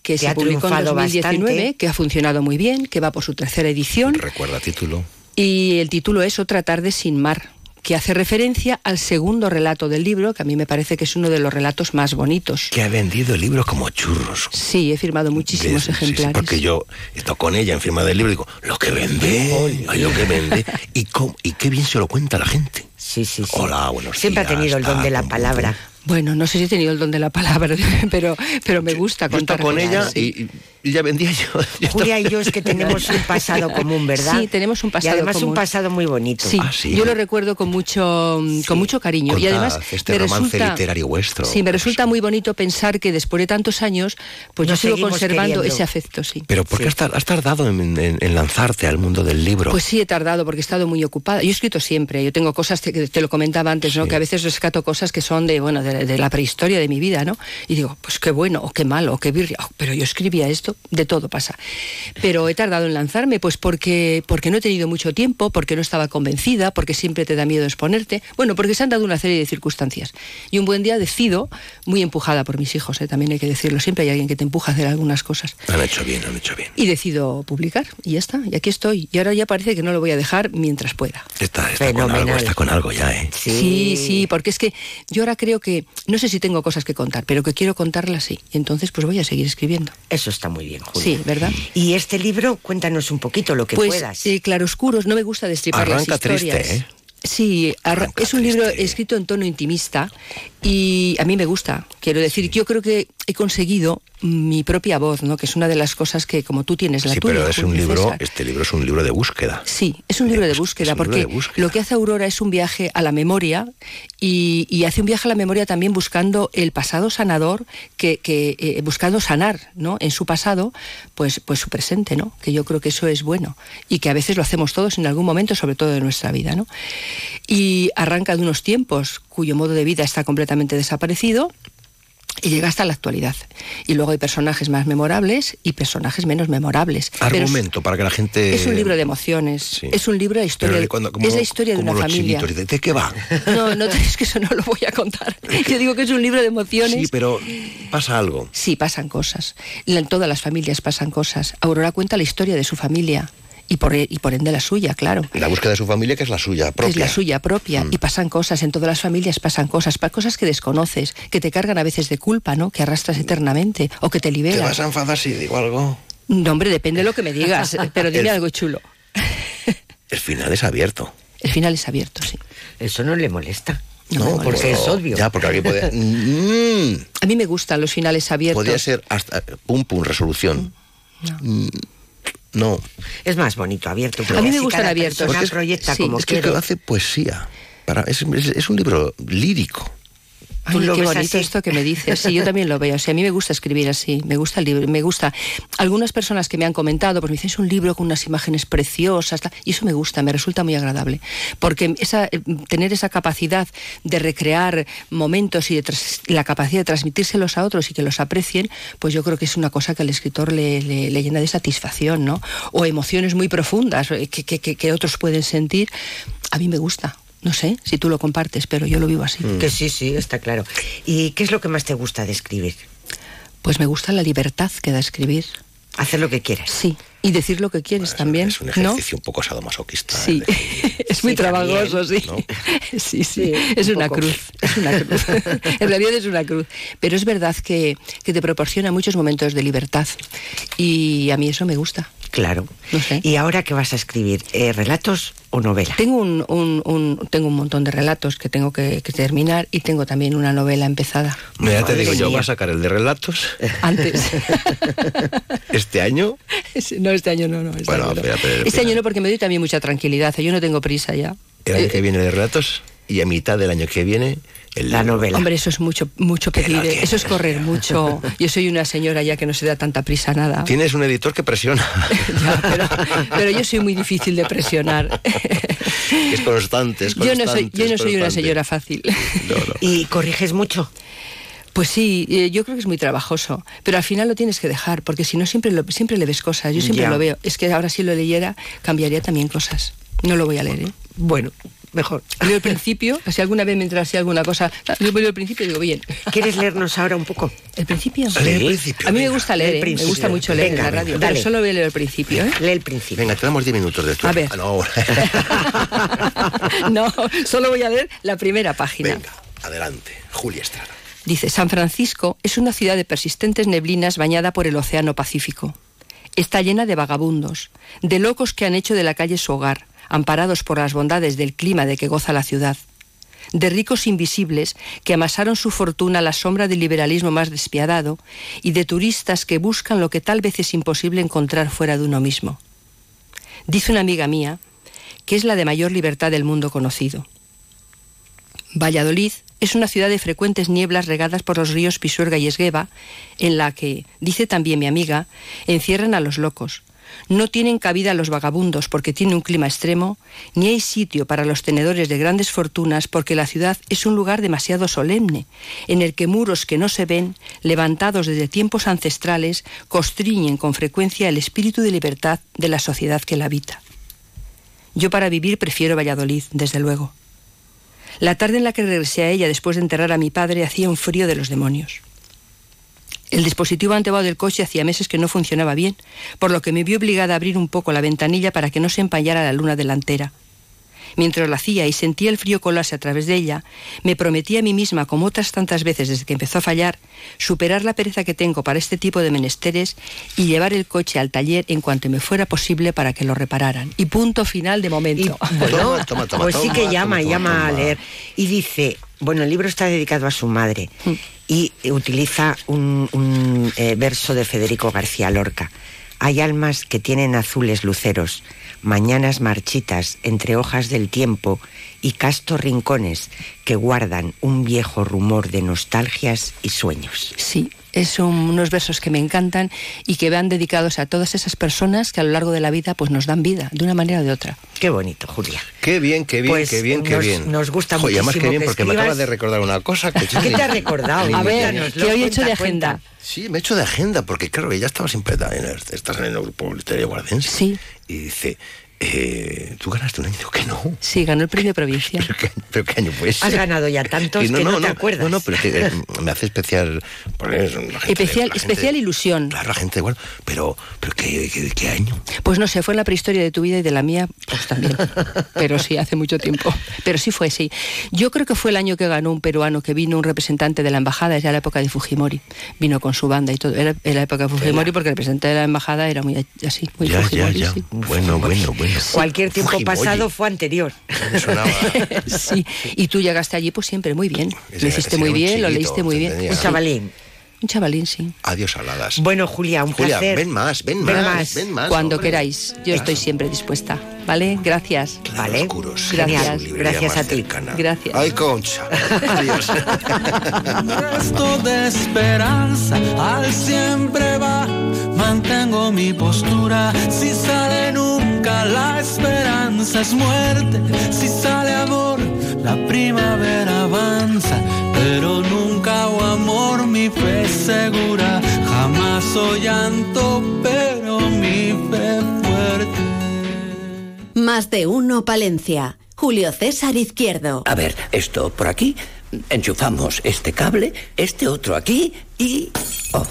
que Que se ha publicó en triunfado 2019, bastante. que ha funcionado muy bien, que va por su tercera edición. Recuerda título. Y el título es Otra tarde sin mar, que hace referencia al segundo relato del libro, que a mí me parece que es uno de los relatos más bonitos. Que ha vendido el libro como churros. Sí, he firmado muchísimos Sí, sí, sí, ejemplares. porque yo estoy con ella en firma del libro y digo, lo que vende, ay, lo que vende. Y, cómo- y qué bien se lo cuenta la gente. Sí, sí, sí. Hola, buenos Siempre ha días, tenido el don tal, de la palabra. Bueno, no sé si he tenido el don de la palabra, pero, pero me gusta Yo contar. con ella sí. y, y ella vendía yo. yo Julia y yo es que tenemos un pasado común, ¿verdad? Sí, tenemos un pasado Y además un común. pasado muy bonito. Sí, Ah, sí. yo lo recuerdo con mucho, con mucho cariño. y además este me romance resulta, literario vuestro. Sí, me resulta muy bonito pensar que después de tantos años, pues Nos yo sigo conservando queriendo. ese afecto, sí. Pero ¿por qué has tar- has tardado en, en- en lanzarte al mundo del libro? Pues sí, he tardado porque he estado muy ocupada. Yo he escrito siempre. Yo tengo cosas que que te lo comentaba antes, ¿no? Que a veces rescato cosas que son de, bueno, de, de la prehistoria de mi vida, ¿no? Y digo, pues qué bueno, o qué malo, o qué birria. Oh, pero yo escribía esto, de todo pasa. Pero he tardado en lanzarme, pues porque, porque no he tenido mucho tiempo, porque no estaba convencida, porque siempre te da miedo exponerte. Bueno, porque se han dado una serie de circunstancias. Y un buen día decido, muy empujada por mis hijos, ¿eh? también hay que decirlo. Siempre hay alguien que te empuja a hacer algunas cosas. Han hecho bien, han hecho bien. Y decido publicar, y ya está, y aquí estoy. Y ahora ya parece que no lo voy a dejar mientras pueda. Está, está con Fenomenal. algo, está con algo ya, ¿eh? Sí, sí, porque es que yo ahora creo que que no sé si tengo cosas que contar, pero que quiero contarlas sí. Y entonces pues voy a seguir escribiendo. Eso está muy bien, Julia. Sí, ¿verdad? Y este libro, cuéntanos un poquito lo que pues, puedas. eh, claroscuros, no me gusta destripar Arranca las historias. triste, ¿eh? Sí, arra- es un libro escrito en tono intimista y a mí me gusta. Quiero decir, yo creo que he conseguido mi propia voz, ¿no? Que es una de las cosas que como tú tienes la Sí, tuya. pero es un libro, César. este libro es un libro de búsqueda. Sí, es un libro de búsqueda, libro porque de búsqueda. lo que hace Aurora es un viaje a la memoria y, y hace un viaje a la memoria también buscando el pasado sanador, que, que, eh, buscando sanar ¿no? en su pasado, pues, pues su presente, ¿no? que yo creo que eso es bueno y que a veces lo hacemos todos en algún momento, sobre todo de nuestra vida. ¿no? Y arranca de unos tiempos cuyo modo de vida está completamente desaparecido y llega hasta la actualidad. Y luego hay personajes más memorables y personajes menos memorables. Pero es- Argumento para que la gente. es un libro de emociones, es un libro de historia, de- de cuando- como- es la historia de como una los familia. chinitos, ¿de- ¿De qué va? No, no, es que eso no lo voy a contar. Yo digo que es un libro de emociones. Sí, pero pasa algo. Sí, pasan cosas. En todas las familias pasan cosas. Aurora cuenta la historia de su familia y por, y por ende la suya, claro. La búsqueda de su familia, que es la suya propia. Es la suya propia. Y pasan cosas, en todas las familias pasan cosas, cosas que desconoces, que te cargan a veces de culpa, ¿no? Que arrastras eternamente o que te ¿Te liberas. vas a enfadar si digo algo? No, hombre, depende de lo que me digas, pero dime El- algo chulo. El final es abierto. El final es abierto, sí. Eso no le molesta. No, porque es obvio. Ya, porque aquí puede. Mm, A mí me gustan los finales abiertos. podría ser hasta. Pum, pum, resolución. Mm, No. Es más bonito abierto. A mí me persona Porque es- proyecta sí, como es que quiere. hace poesía. Para, es, es- es un libro lírico. Ay, ¿Tú lo qué bonito así? esto que me dices. Sí, yo también lo veo. O sea, a mí me gusta escribir así, me gusta el libro, me gusta. Algunas personas que me han comentado, pues me dicen, es un libro con unas imágenes preciosas, tal", y eso me gusta, me resulta muy agradable. Porque esa, eh, tener esa capacidad de recrear momentos y de tras- la capacidad de transmitírselos a otros y que los aprecien, pues yo creo que es una cosa que al escritor le, le- le llena de satisfacción, ¿no? O emociones muy profundas eh, que- que- que otros pueden sentir. A mí me gusta. No sé si tú lo compartes, pero yo lo vivo así. Que sí, sí, está claro. ¿Y qué es lo que más te gusta de escribir? Pues me gusta la libertad que da escribir. Hacer lo que quieras. Sí, y decir lo que quieres también. Es un ¿no? ejercicio un poco sadomasoquista. Sí, es muy Sí, también, trabajoso, sí. ¿no? Sí, sí, Sí, es un una poco. cruz, es una cruz. en realidad es una cruz. Pero es verdad que, que te proporciona muchos momentos de libertad y a mí eso me gusta. Claro. ¿Y ahora qué vas a escribir? Eh, ¿Relatos o novela? Tengo un, un- un- tengo un montón de relatos que tengo que, que terminar y tengo también una novela empezada. Mira, ya te digo yo, va a sacar el de relatos Antes. este año. no, este año no, no. Este, Bueno, año, no. Este año no, porque me doy también mucha tranquilidad. Yo no tengo prisa ya. El año Eh, que viene de relatos y a mitad del año que viene el La libro. novela. Hombre, eso es mucho, mucho pedir. ¿eh? Eso es correr mucho. Yo soy una señora ya que no se da tanta prisa a nada. Tienes un editor que presiona, Ya, pero, pero yo soy muy difícil de presionar. es constante, es Yo no soy, yo no soy una señora fácil. No, no. ¿Y corriges mucho? Pues sí, eh, yo creo que es muy trabajoso, pero al final lo tienes que dejar, porque si no siempre, lo, siempre le ves cosas, yo siempre Ya. lo veo. Es que ahora si lo leyera, cambiaría también cosas. No lo voy a leer, ¿eh? Bueno, mejor. Leo el principio, si alguna vez me entra así alguna cosa, yo leo el principio y digo, bien. ¿Quieres leernos ahora un poco? ¿El principio? El principio, A mí me gusta Lee leer, ¿eh? me gusta mucho leer Venga, en la radio, dale. pero solo voy a leer el principio, ¿eh? Lee el principio. Venga, te damos 10 minutos de esto. A ver. Ah, no. No, solo voy a leer la primera página. Venga, adelante. Julia Estrada. Dice, San Francisco es una ciudad de persistentes neblinas bañada por el Océano Pacífico. Está llena de vagabundos, de locos que han hecho de la calle su hogar, amparados por las bondades del clima de que goza la ciudad, de ricos invisibles que amasaron su fortuna a la sombra del liberalismo más despiadado y de turistas que buscan lo que tal vez es imposible encontrar fuera de uno mismo. Dice una amiga mía que es la de mayor libertad del mundo conocido. Valladolid es una ciudad de frecuentes nieblas regadas por los ríos Pisuerga y Esgueva, en la que, dice también mi amiga, encierran a los locos. No tienen cabida los vagabundos porque tiene un clima extremo, ni hay sitio para los tenedores de grandes fortunas porque la ciudad es un lugar demasiado solemne, en el que muros que no se ven, levantados desde tiempos ancestrales, constriñen con frecuencia el espíritu de libertad de la sociedad que la habita. Yo para vivir prefiero Valladolid, desde luego. La tarde en la que regresé a ella después de enterrar a mi padre hacía un frío de los demonios. El dispositivo antiguo del coche hacía meses que no funcionaba bien, por lo que me vi obligada a abrir un poco la ventanilla para que no se empañara la luna delantera. Mientras la hacía y sentía el frío colarse a través de ella, me prometí a mí misma, como otras tantas veces desde que empezó a fallar, superar la pereza que tengo para este tipo de menesteres y llevar el coche al taller en cuanto me fuera posible para que lo repararan. Y punto final de momento. Bueno, Toma, toma, pues sí toma, que toma, llama, toma, llama a toma. leer. Y dice, bueno, el libro está dedicado a su madre y utiliza un, un, eh, verso de Federico García Lorca. Hay almas que tienen azules luceros, mañanas marchitas entre hojas del tiempo y castos rincones que guardan un viejo rumor de nostalgias y sueños. Sí, son unos versos que me encantan y que van dedicados a todas esas personas que a lo largo de la vida pues nos dan vida, de una manera o de otra. Qué bonito, Julia. Qué bien, qué bien, Pues qué bien, qué nos- bien. nos gusta Joder, además qué bien, que porque me acabas de recordar una cosa que yo ¿Qué te ha recordado? A ver. ¿qué hoy he hecho de agenda? Sí, me he hecho de agenda, porque claro, ella estaba siempre en el, estás en el grupo literario guardense. Sí. Y dice, eh, ¿tú ganaste un año? Que no. Sí, ganó el premio provincia. ¿Pero qué año fue ese? Has ganado ya tantos Y que no, te acuerdas. No, no, pero que, eh, me hace especial. gente- Especial, gente- especial ilusión. Claro, la gente, bueno, pero, pero ¿qué, qué, qué año? Pues no sé, fue en la prehistoria de tu vida y de la mía, pues también. Pero sí, hace mucho tiempo. Pero sí fue, sí. Yo creo que fue el año que ganó un peruano, que vino un representante de la embajada, ya la época de Fujimori. Vino con su banda y todo. Era, era la época de Fujimori porque el representante de la embajada era muy así, muy ya, ya, Fujimori, ya. sí. Bueno, bueno, bueno. Cualquier tiempo Fujimori. pasado fue anterior. Me sonaba. sí, y tú llegaste allí pues siempre muy bien. Lo hiciste muy bien, lo leíste muy bien. Un chavalín. Un chavalín, sí. Adiós, aladas. Bueno, Julia, un Julia, placer. ven más, ven, Ven más, más. ven más. Cuando hombre. queráis, yo estoy siempre dispuesta. ¿Vale? Gracias. Vale. Oscuros. Gracias. Gracias a ti. cercana. Gracias. Ay, concha. Adiós. resto de esperanza al siempre va. Mantengo mi postura. Si sale nunca, la esperanza es muerte. Si sale amor, la primavera avanza. Pero nunca o amor, mi fe es segura. Jamás o llanto, pero mi fe fuerte. Más de uno Palencia. Julio César Izquierdo. A ver, esto por aquí. Enchufamos este cable, este otro aquí y... oh,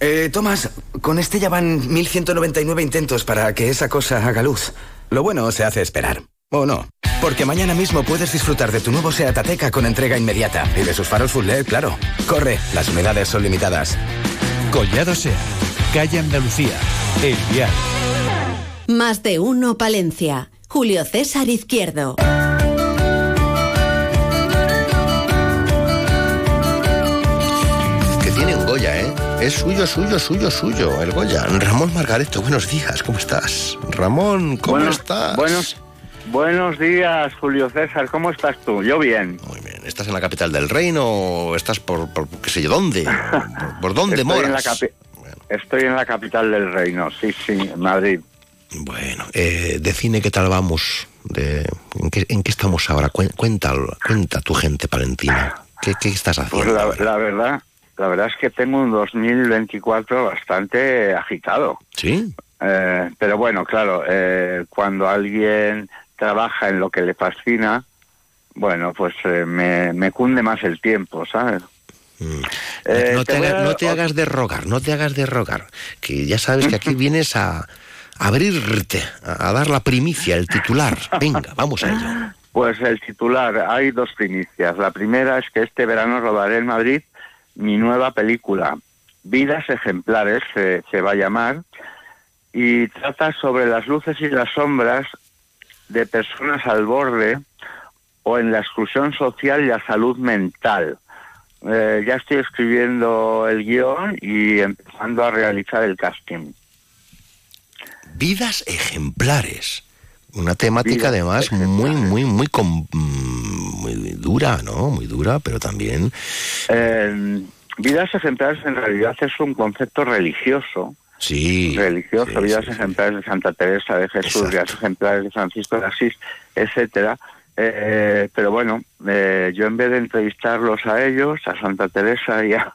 Eh, Tomás, con este ya van 1199 intentos para que esa cosa haga luz. Lo bueno se hace esperar. ¿O no? Porque mañana mismo puedes disfrutar de tu nuevo Seat Ateca con entrega inmediata. Y de sus faros full LED, claro. Corre, las unidades son limitadas. Collado Sea, calle Andalucía, El Vial. Más de uno Palencia. Julio César Izquierdo. Es suyo, suyo, suyo, suyo, el Goya. Ramón Margareto, buenos días, ¿cómo estás? Ramón, ¿cómo Buenos- estás? Buenos, buenos días, Julio César. ¿Cómo estás tú? Yo bien. Muy bien. ¿Estás en la capital del reino o estás por, por qué sé yo, dónde? ¿Por, por dónde Estoy en, la moras? Estoy en la capital del reino, sí, sí, en Madrid. Bueno, eh, de cine, ¿qué tal vamos? De, ¿en, qué, en qué estamos ahora? Cuen- Cuenta, cuenta tu gente palentina. ¿Qué, qué estás Pues haciendo? la, la verdad, la verdad es que tengo un 2024 bastante agitado. ¿Sí? Eh, pero bueno, claro, eh, cuando alguien trabaja en lo que le fascina, bueno, pues eh, me, me cunde más el tiempo, ¿sabes? Eh, no te, te voy haga- a- no te hagas de rogar, no te hagas de rogar. Que ya sabes que aquí vienes a abrirte, a, a dar la primicia, el titular. Venga, vamos a ello. Pues el titular, hay dos primicias. La primera es que este verano rodaré en Madrid mi nueva película, Vidas Ejemplares, se, va a llamar, y trata sobre las luces y las sombras de personas al borde o en la exclusión social y la salud mental. Eh, ya estoy escribiendo el guion y empezando a realizar el casting. Vidas ejemplares. Una temática además muy, muy, muy, com- mm, muy dura, ¿no? Muy dura, pero también... Eh, vidas ejemplares en realidad es un concepto religioso. Sí. Religioso, vidas ejemplares de Santa Teresa de Jesús, vidas ejemplares de Francisco de Asís, etcétera. Eh, pero bueno, eh, yo en vez de entrevistarlos a ellos, a Santa Teresa y a,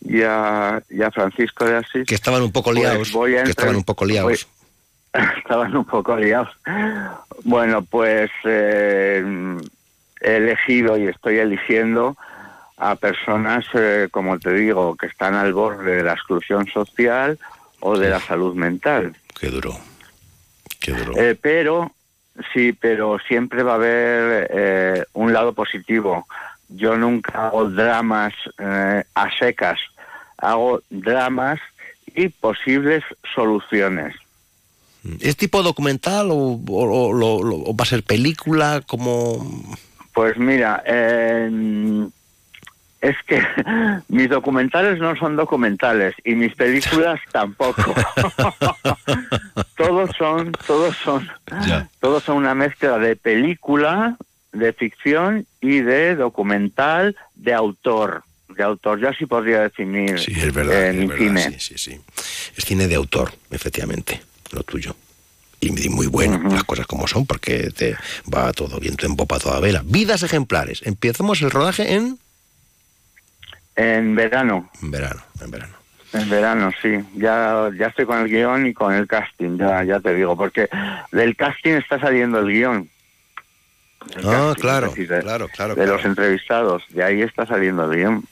y a, y a Francisco de Asís, Que estaban un poco pues liados. voy a que estaban un poco liados. estaban un poco liados. Bueno, pues eh, he elegido y estoy eligiendo a personas, eh, como te digo, que están al borde de la exclusión social o de la salud mental. Qué duro. Qué duro. Eh, pero Sí, pero siempre va a haber eh, un lado positivo. Yo nunca hago dramas eh, a secas, hago dramas y posibles soluciones. ¿Es tipo documental o, o- o- lo- lo- o va a ser película? como Pues mira, eh, es que mis documentales no son documentales y mis películas tampoco. todos son, todos son, todos son una mezcla de película, de ficción y de documental de autor. De autor, yo así podría definir Sí, es verdad, eh, es mi verdad, cine. sí, sí, sí. Es cine de autor, efectivamente, lo tuyo. Y muy bueno, las cosas como son, porque te va todo viento en popa toda vela. Vidas ejemplares. Empezamos el rodaje en... En verano. En verano, en verano. En verano, sí. Ya, ya estoy con el guion y con el casting, ya, ya te digo, porque del casting está saliendo el guion. El Ah, casting, claro, decir, de, claro, claro, De claro. los entrevistados, de ahí está saliendo el guion.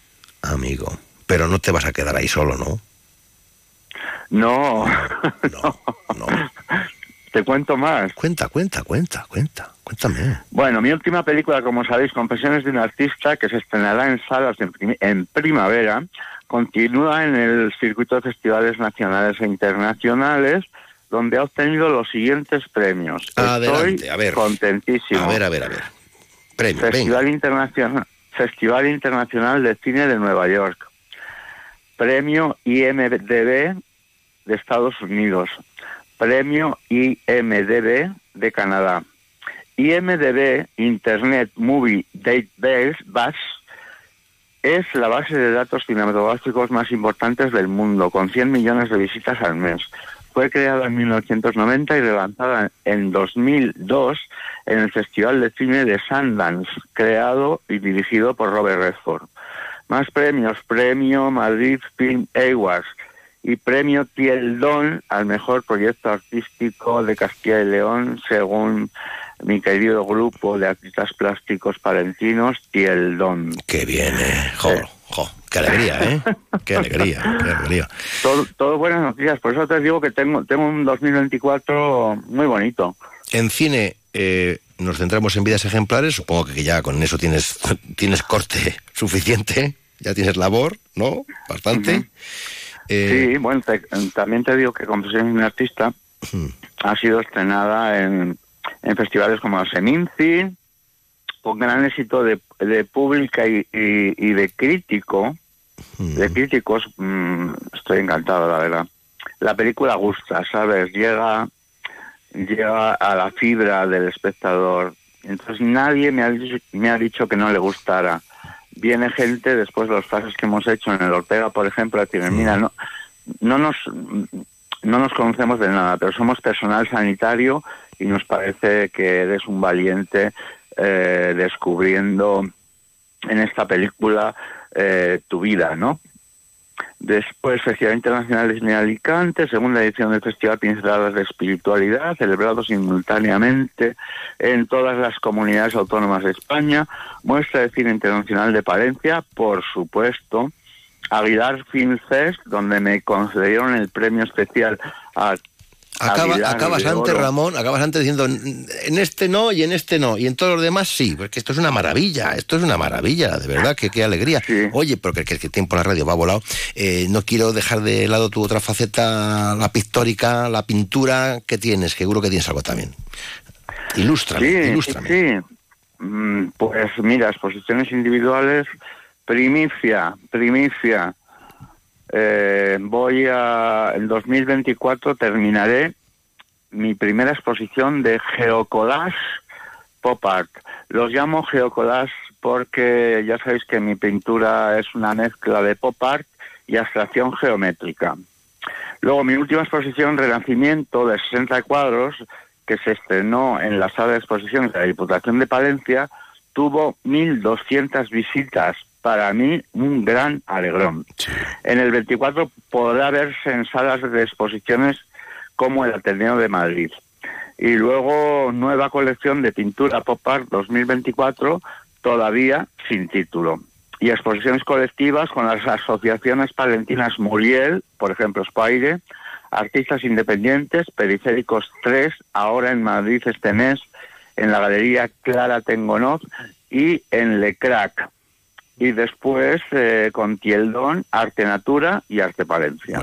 Amigo. Pero no te vas a quedar ahí solo, ¿no? No, no. Te cuento más. Cuenta, cuenta, cuenta, cuenta. Cuéntame. Bueno, mi última película, como sabéis, Confesiones de un artista, que se estrenará en salas en, prim- en primavera, continúa en el circuito de festivales nacionales e internacionales, donde ha obtenido los siguientes premios. Adelante, Estoy a ver. contentísimo. A ver, a ver, a ver. Premio, venga. Festival Internacional, Festival Internacional de Cine de Nueva York. Premio IMDB de Estados Unidos. Premio IMDB de Canadá. IMDB, Internet Movie Database, BAS, es la base de datos cinematográficos más importantes del mundo, con 100 millones de visitas al mes. Fue creada en 1990 y relanzada en 2002 en el Festival de Cine de Sundance, creado y dirigido por Robert Redford. Más premios, Premio Madrid Film Awards y Premio Tieldón al mejor proyecto artístico de Castilla y León, según mi querido grupo de artistas plásticos palentinos, Tieldón. Qué bien, eh. Jo, jo, qué alegría, ¿eh? Qué alegría, qué alegría. Todo, todo buenas noticias, por eso te digo que tengo, tengo un 2024 muy bonito. En cine eh, nos centramos en vidas ejemplares, supongo que ya con eso tienes, tienes corte suficiente, ya tienes labor, ¿no? Bastante. Eh, Sí, bueno, te- también te digo que Confesiones de un artista ha sido estrenada en, en festivales como Seminci, con gran éxito de, de pública y, y- y de crítico, de críticos, mm, estoy encantado, la verdad. La película gusta, ¿sabes? Llega, llega a la fibra del espectador. Entonces nadie me ha dicho, me ha dicho que no le gustara. Viene gente después de los pasos que hemos hecho en el Ortega, por ejemplo, a decir, mira, no, no nos no nos conocemos de nada, pero somos personal sanitario y nos parece que eres un valiente eh, descubriendo en esta película eh, tu vida, ¿no? Después, Festival Internacional de Alicante, segunda edición del Festival Pinceladas de Espiritualidad, celebrado simultáneamente en todas las comunidades autónomas de España. Muestra de Cine Internacional de Palencia, por supuesto. Aguilar Film Fest, donde me concedieron el premio especial a Acaba- acabas antes, Oro. Ramón, acabas antes diciendo, en este no y en este no, y en todos los demás sí, porque esto es una maravilla, esto es una maravilla, de verdad, que qué alegría. Oye, porque que, que el tiempo la radio va volado, eh, no quiero dejar de lado tu otra faceta, la pictórica, la pintura que tienes, que seguro que tienes algo también. Ilústrame, Sí, ilústrame. sí. Mm, Pues mira, exposiciones individuales, primicia, primicia. Eh, voy a, en 2024 terminaré mi primera exposición de geocollage pop art. Los llamo geocollage porque ya sabéis que mi pintura es una mezcla de pop art y abstracción geométrica. Luego mi última exposición, Renacimiento, de 60 cuadros, que se estrenó en la sala de exposiciones de la Diputación de Palencia, tuvo 1.200 visitas. Para mí, un gran alegrón. En el 24 podrá verse en salas de exposiciones como el Ateneo de Madrid. Y luego, nueva colección de pintura Pop Art 2024, todavía sin título. Y exposiciones colectivas con las asociaciones palentinas Muriel, por ejemplo, Spaire, Artistas Independientes, Periféricos 3, ahora en Madrid este mes, en la Galería Clara Tengonov y en Le Crac. Y después eh, con Tieldón, Arte Natura y Arte Palencia.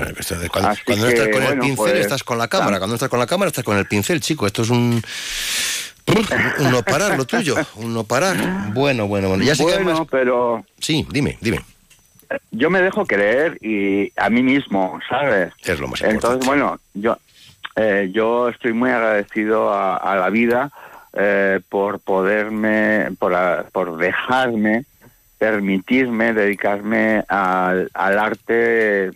Cuando, Así cuando no estás que, con el pincel, pues, estás con la cámara. Cuando no estás con la cámara, estás con el pincel, chico. Esto es un. Un no parar lo tuyo. Un no parar. Bueno, bueno, bueno. Ya sé que bueno, además- pero Sí, dime, dime. yo me dejo creer y a mí mismo, ¿sabes? Es lo más Entonces, bueno, yo, eh, yo estoy muy agradecido a, a la vida eh, por poderme, por, a- por dejarme, permitirme dedicarme al, al arte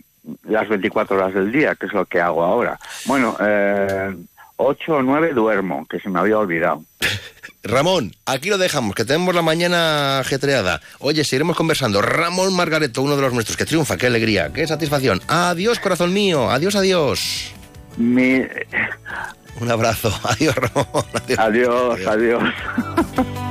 las 24 horas del día, que es lo que hago ahora. Bueno, eh, 8 o 9 duermo, que se me había olvidado. Ramón, aquí lo dejamos, que tenemos la mañana ajetreada. Oye, seguiremos conversando. Ramón Margareto, uno de los nuestros, que triunfa, qué alegría, qué satisfacción. Adiós, corazón mío, adiós, adiós. Mi... Un abrazo, adiós, Ramón. Adiós, adiós.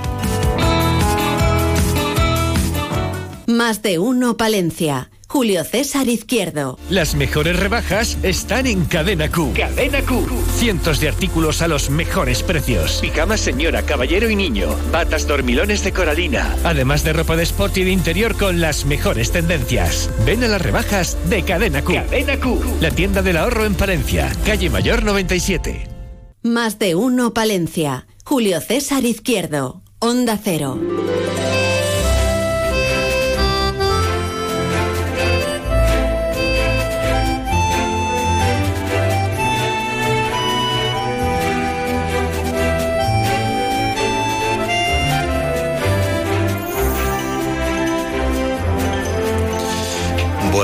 Más de uno Palencia. Julio César Izquierdo. Las mejores rebajas están en Cadena Q. Cadena Q. Cientos de artículos a los mejores precios. Pijamas señora, caballero y niño. Batas dormilones de coralina. Además de ropa de sport y de interior con las mejores tendencias. Ven a las rebajas de Cadena Q. Cadena Q. La tienda del ahorro en Palencia. Calle Mayor 97. Más de uno Palencia. Julio César Izquierdo. Onda Cero.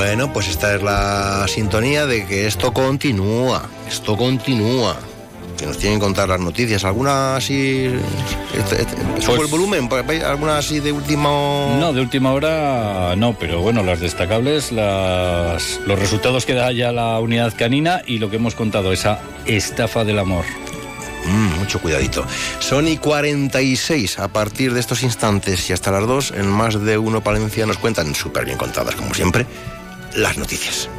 Bueno, pues esta es la sintonía de que esto continúa, esto continúa. Que nos tienen que contar las noticias. ¿Alguna así? Este, este, ¿Sube Pues- el volumen? ¿Alguna así de último...? No, de última hora no, pero bueno, las destacables, las, los resultados que da ya la unidad canina y lo que hemos contado, esa estafa del amor. Mm, mucho cuidadito. Son y 46 a partir de estos instantes y hasta las 2 en más de uno Palencia nos cuentan súper bien contadas, como siempre, las noticias.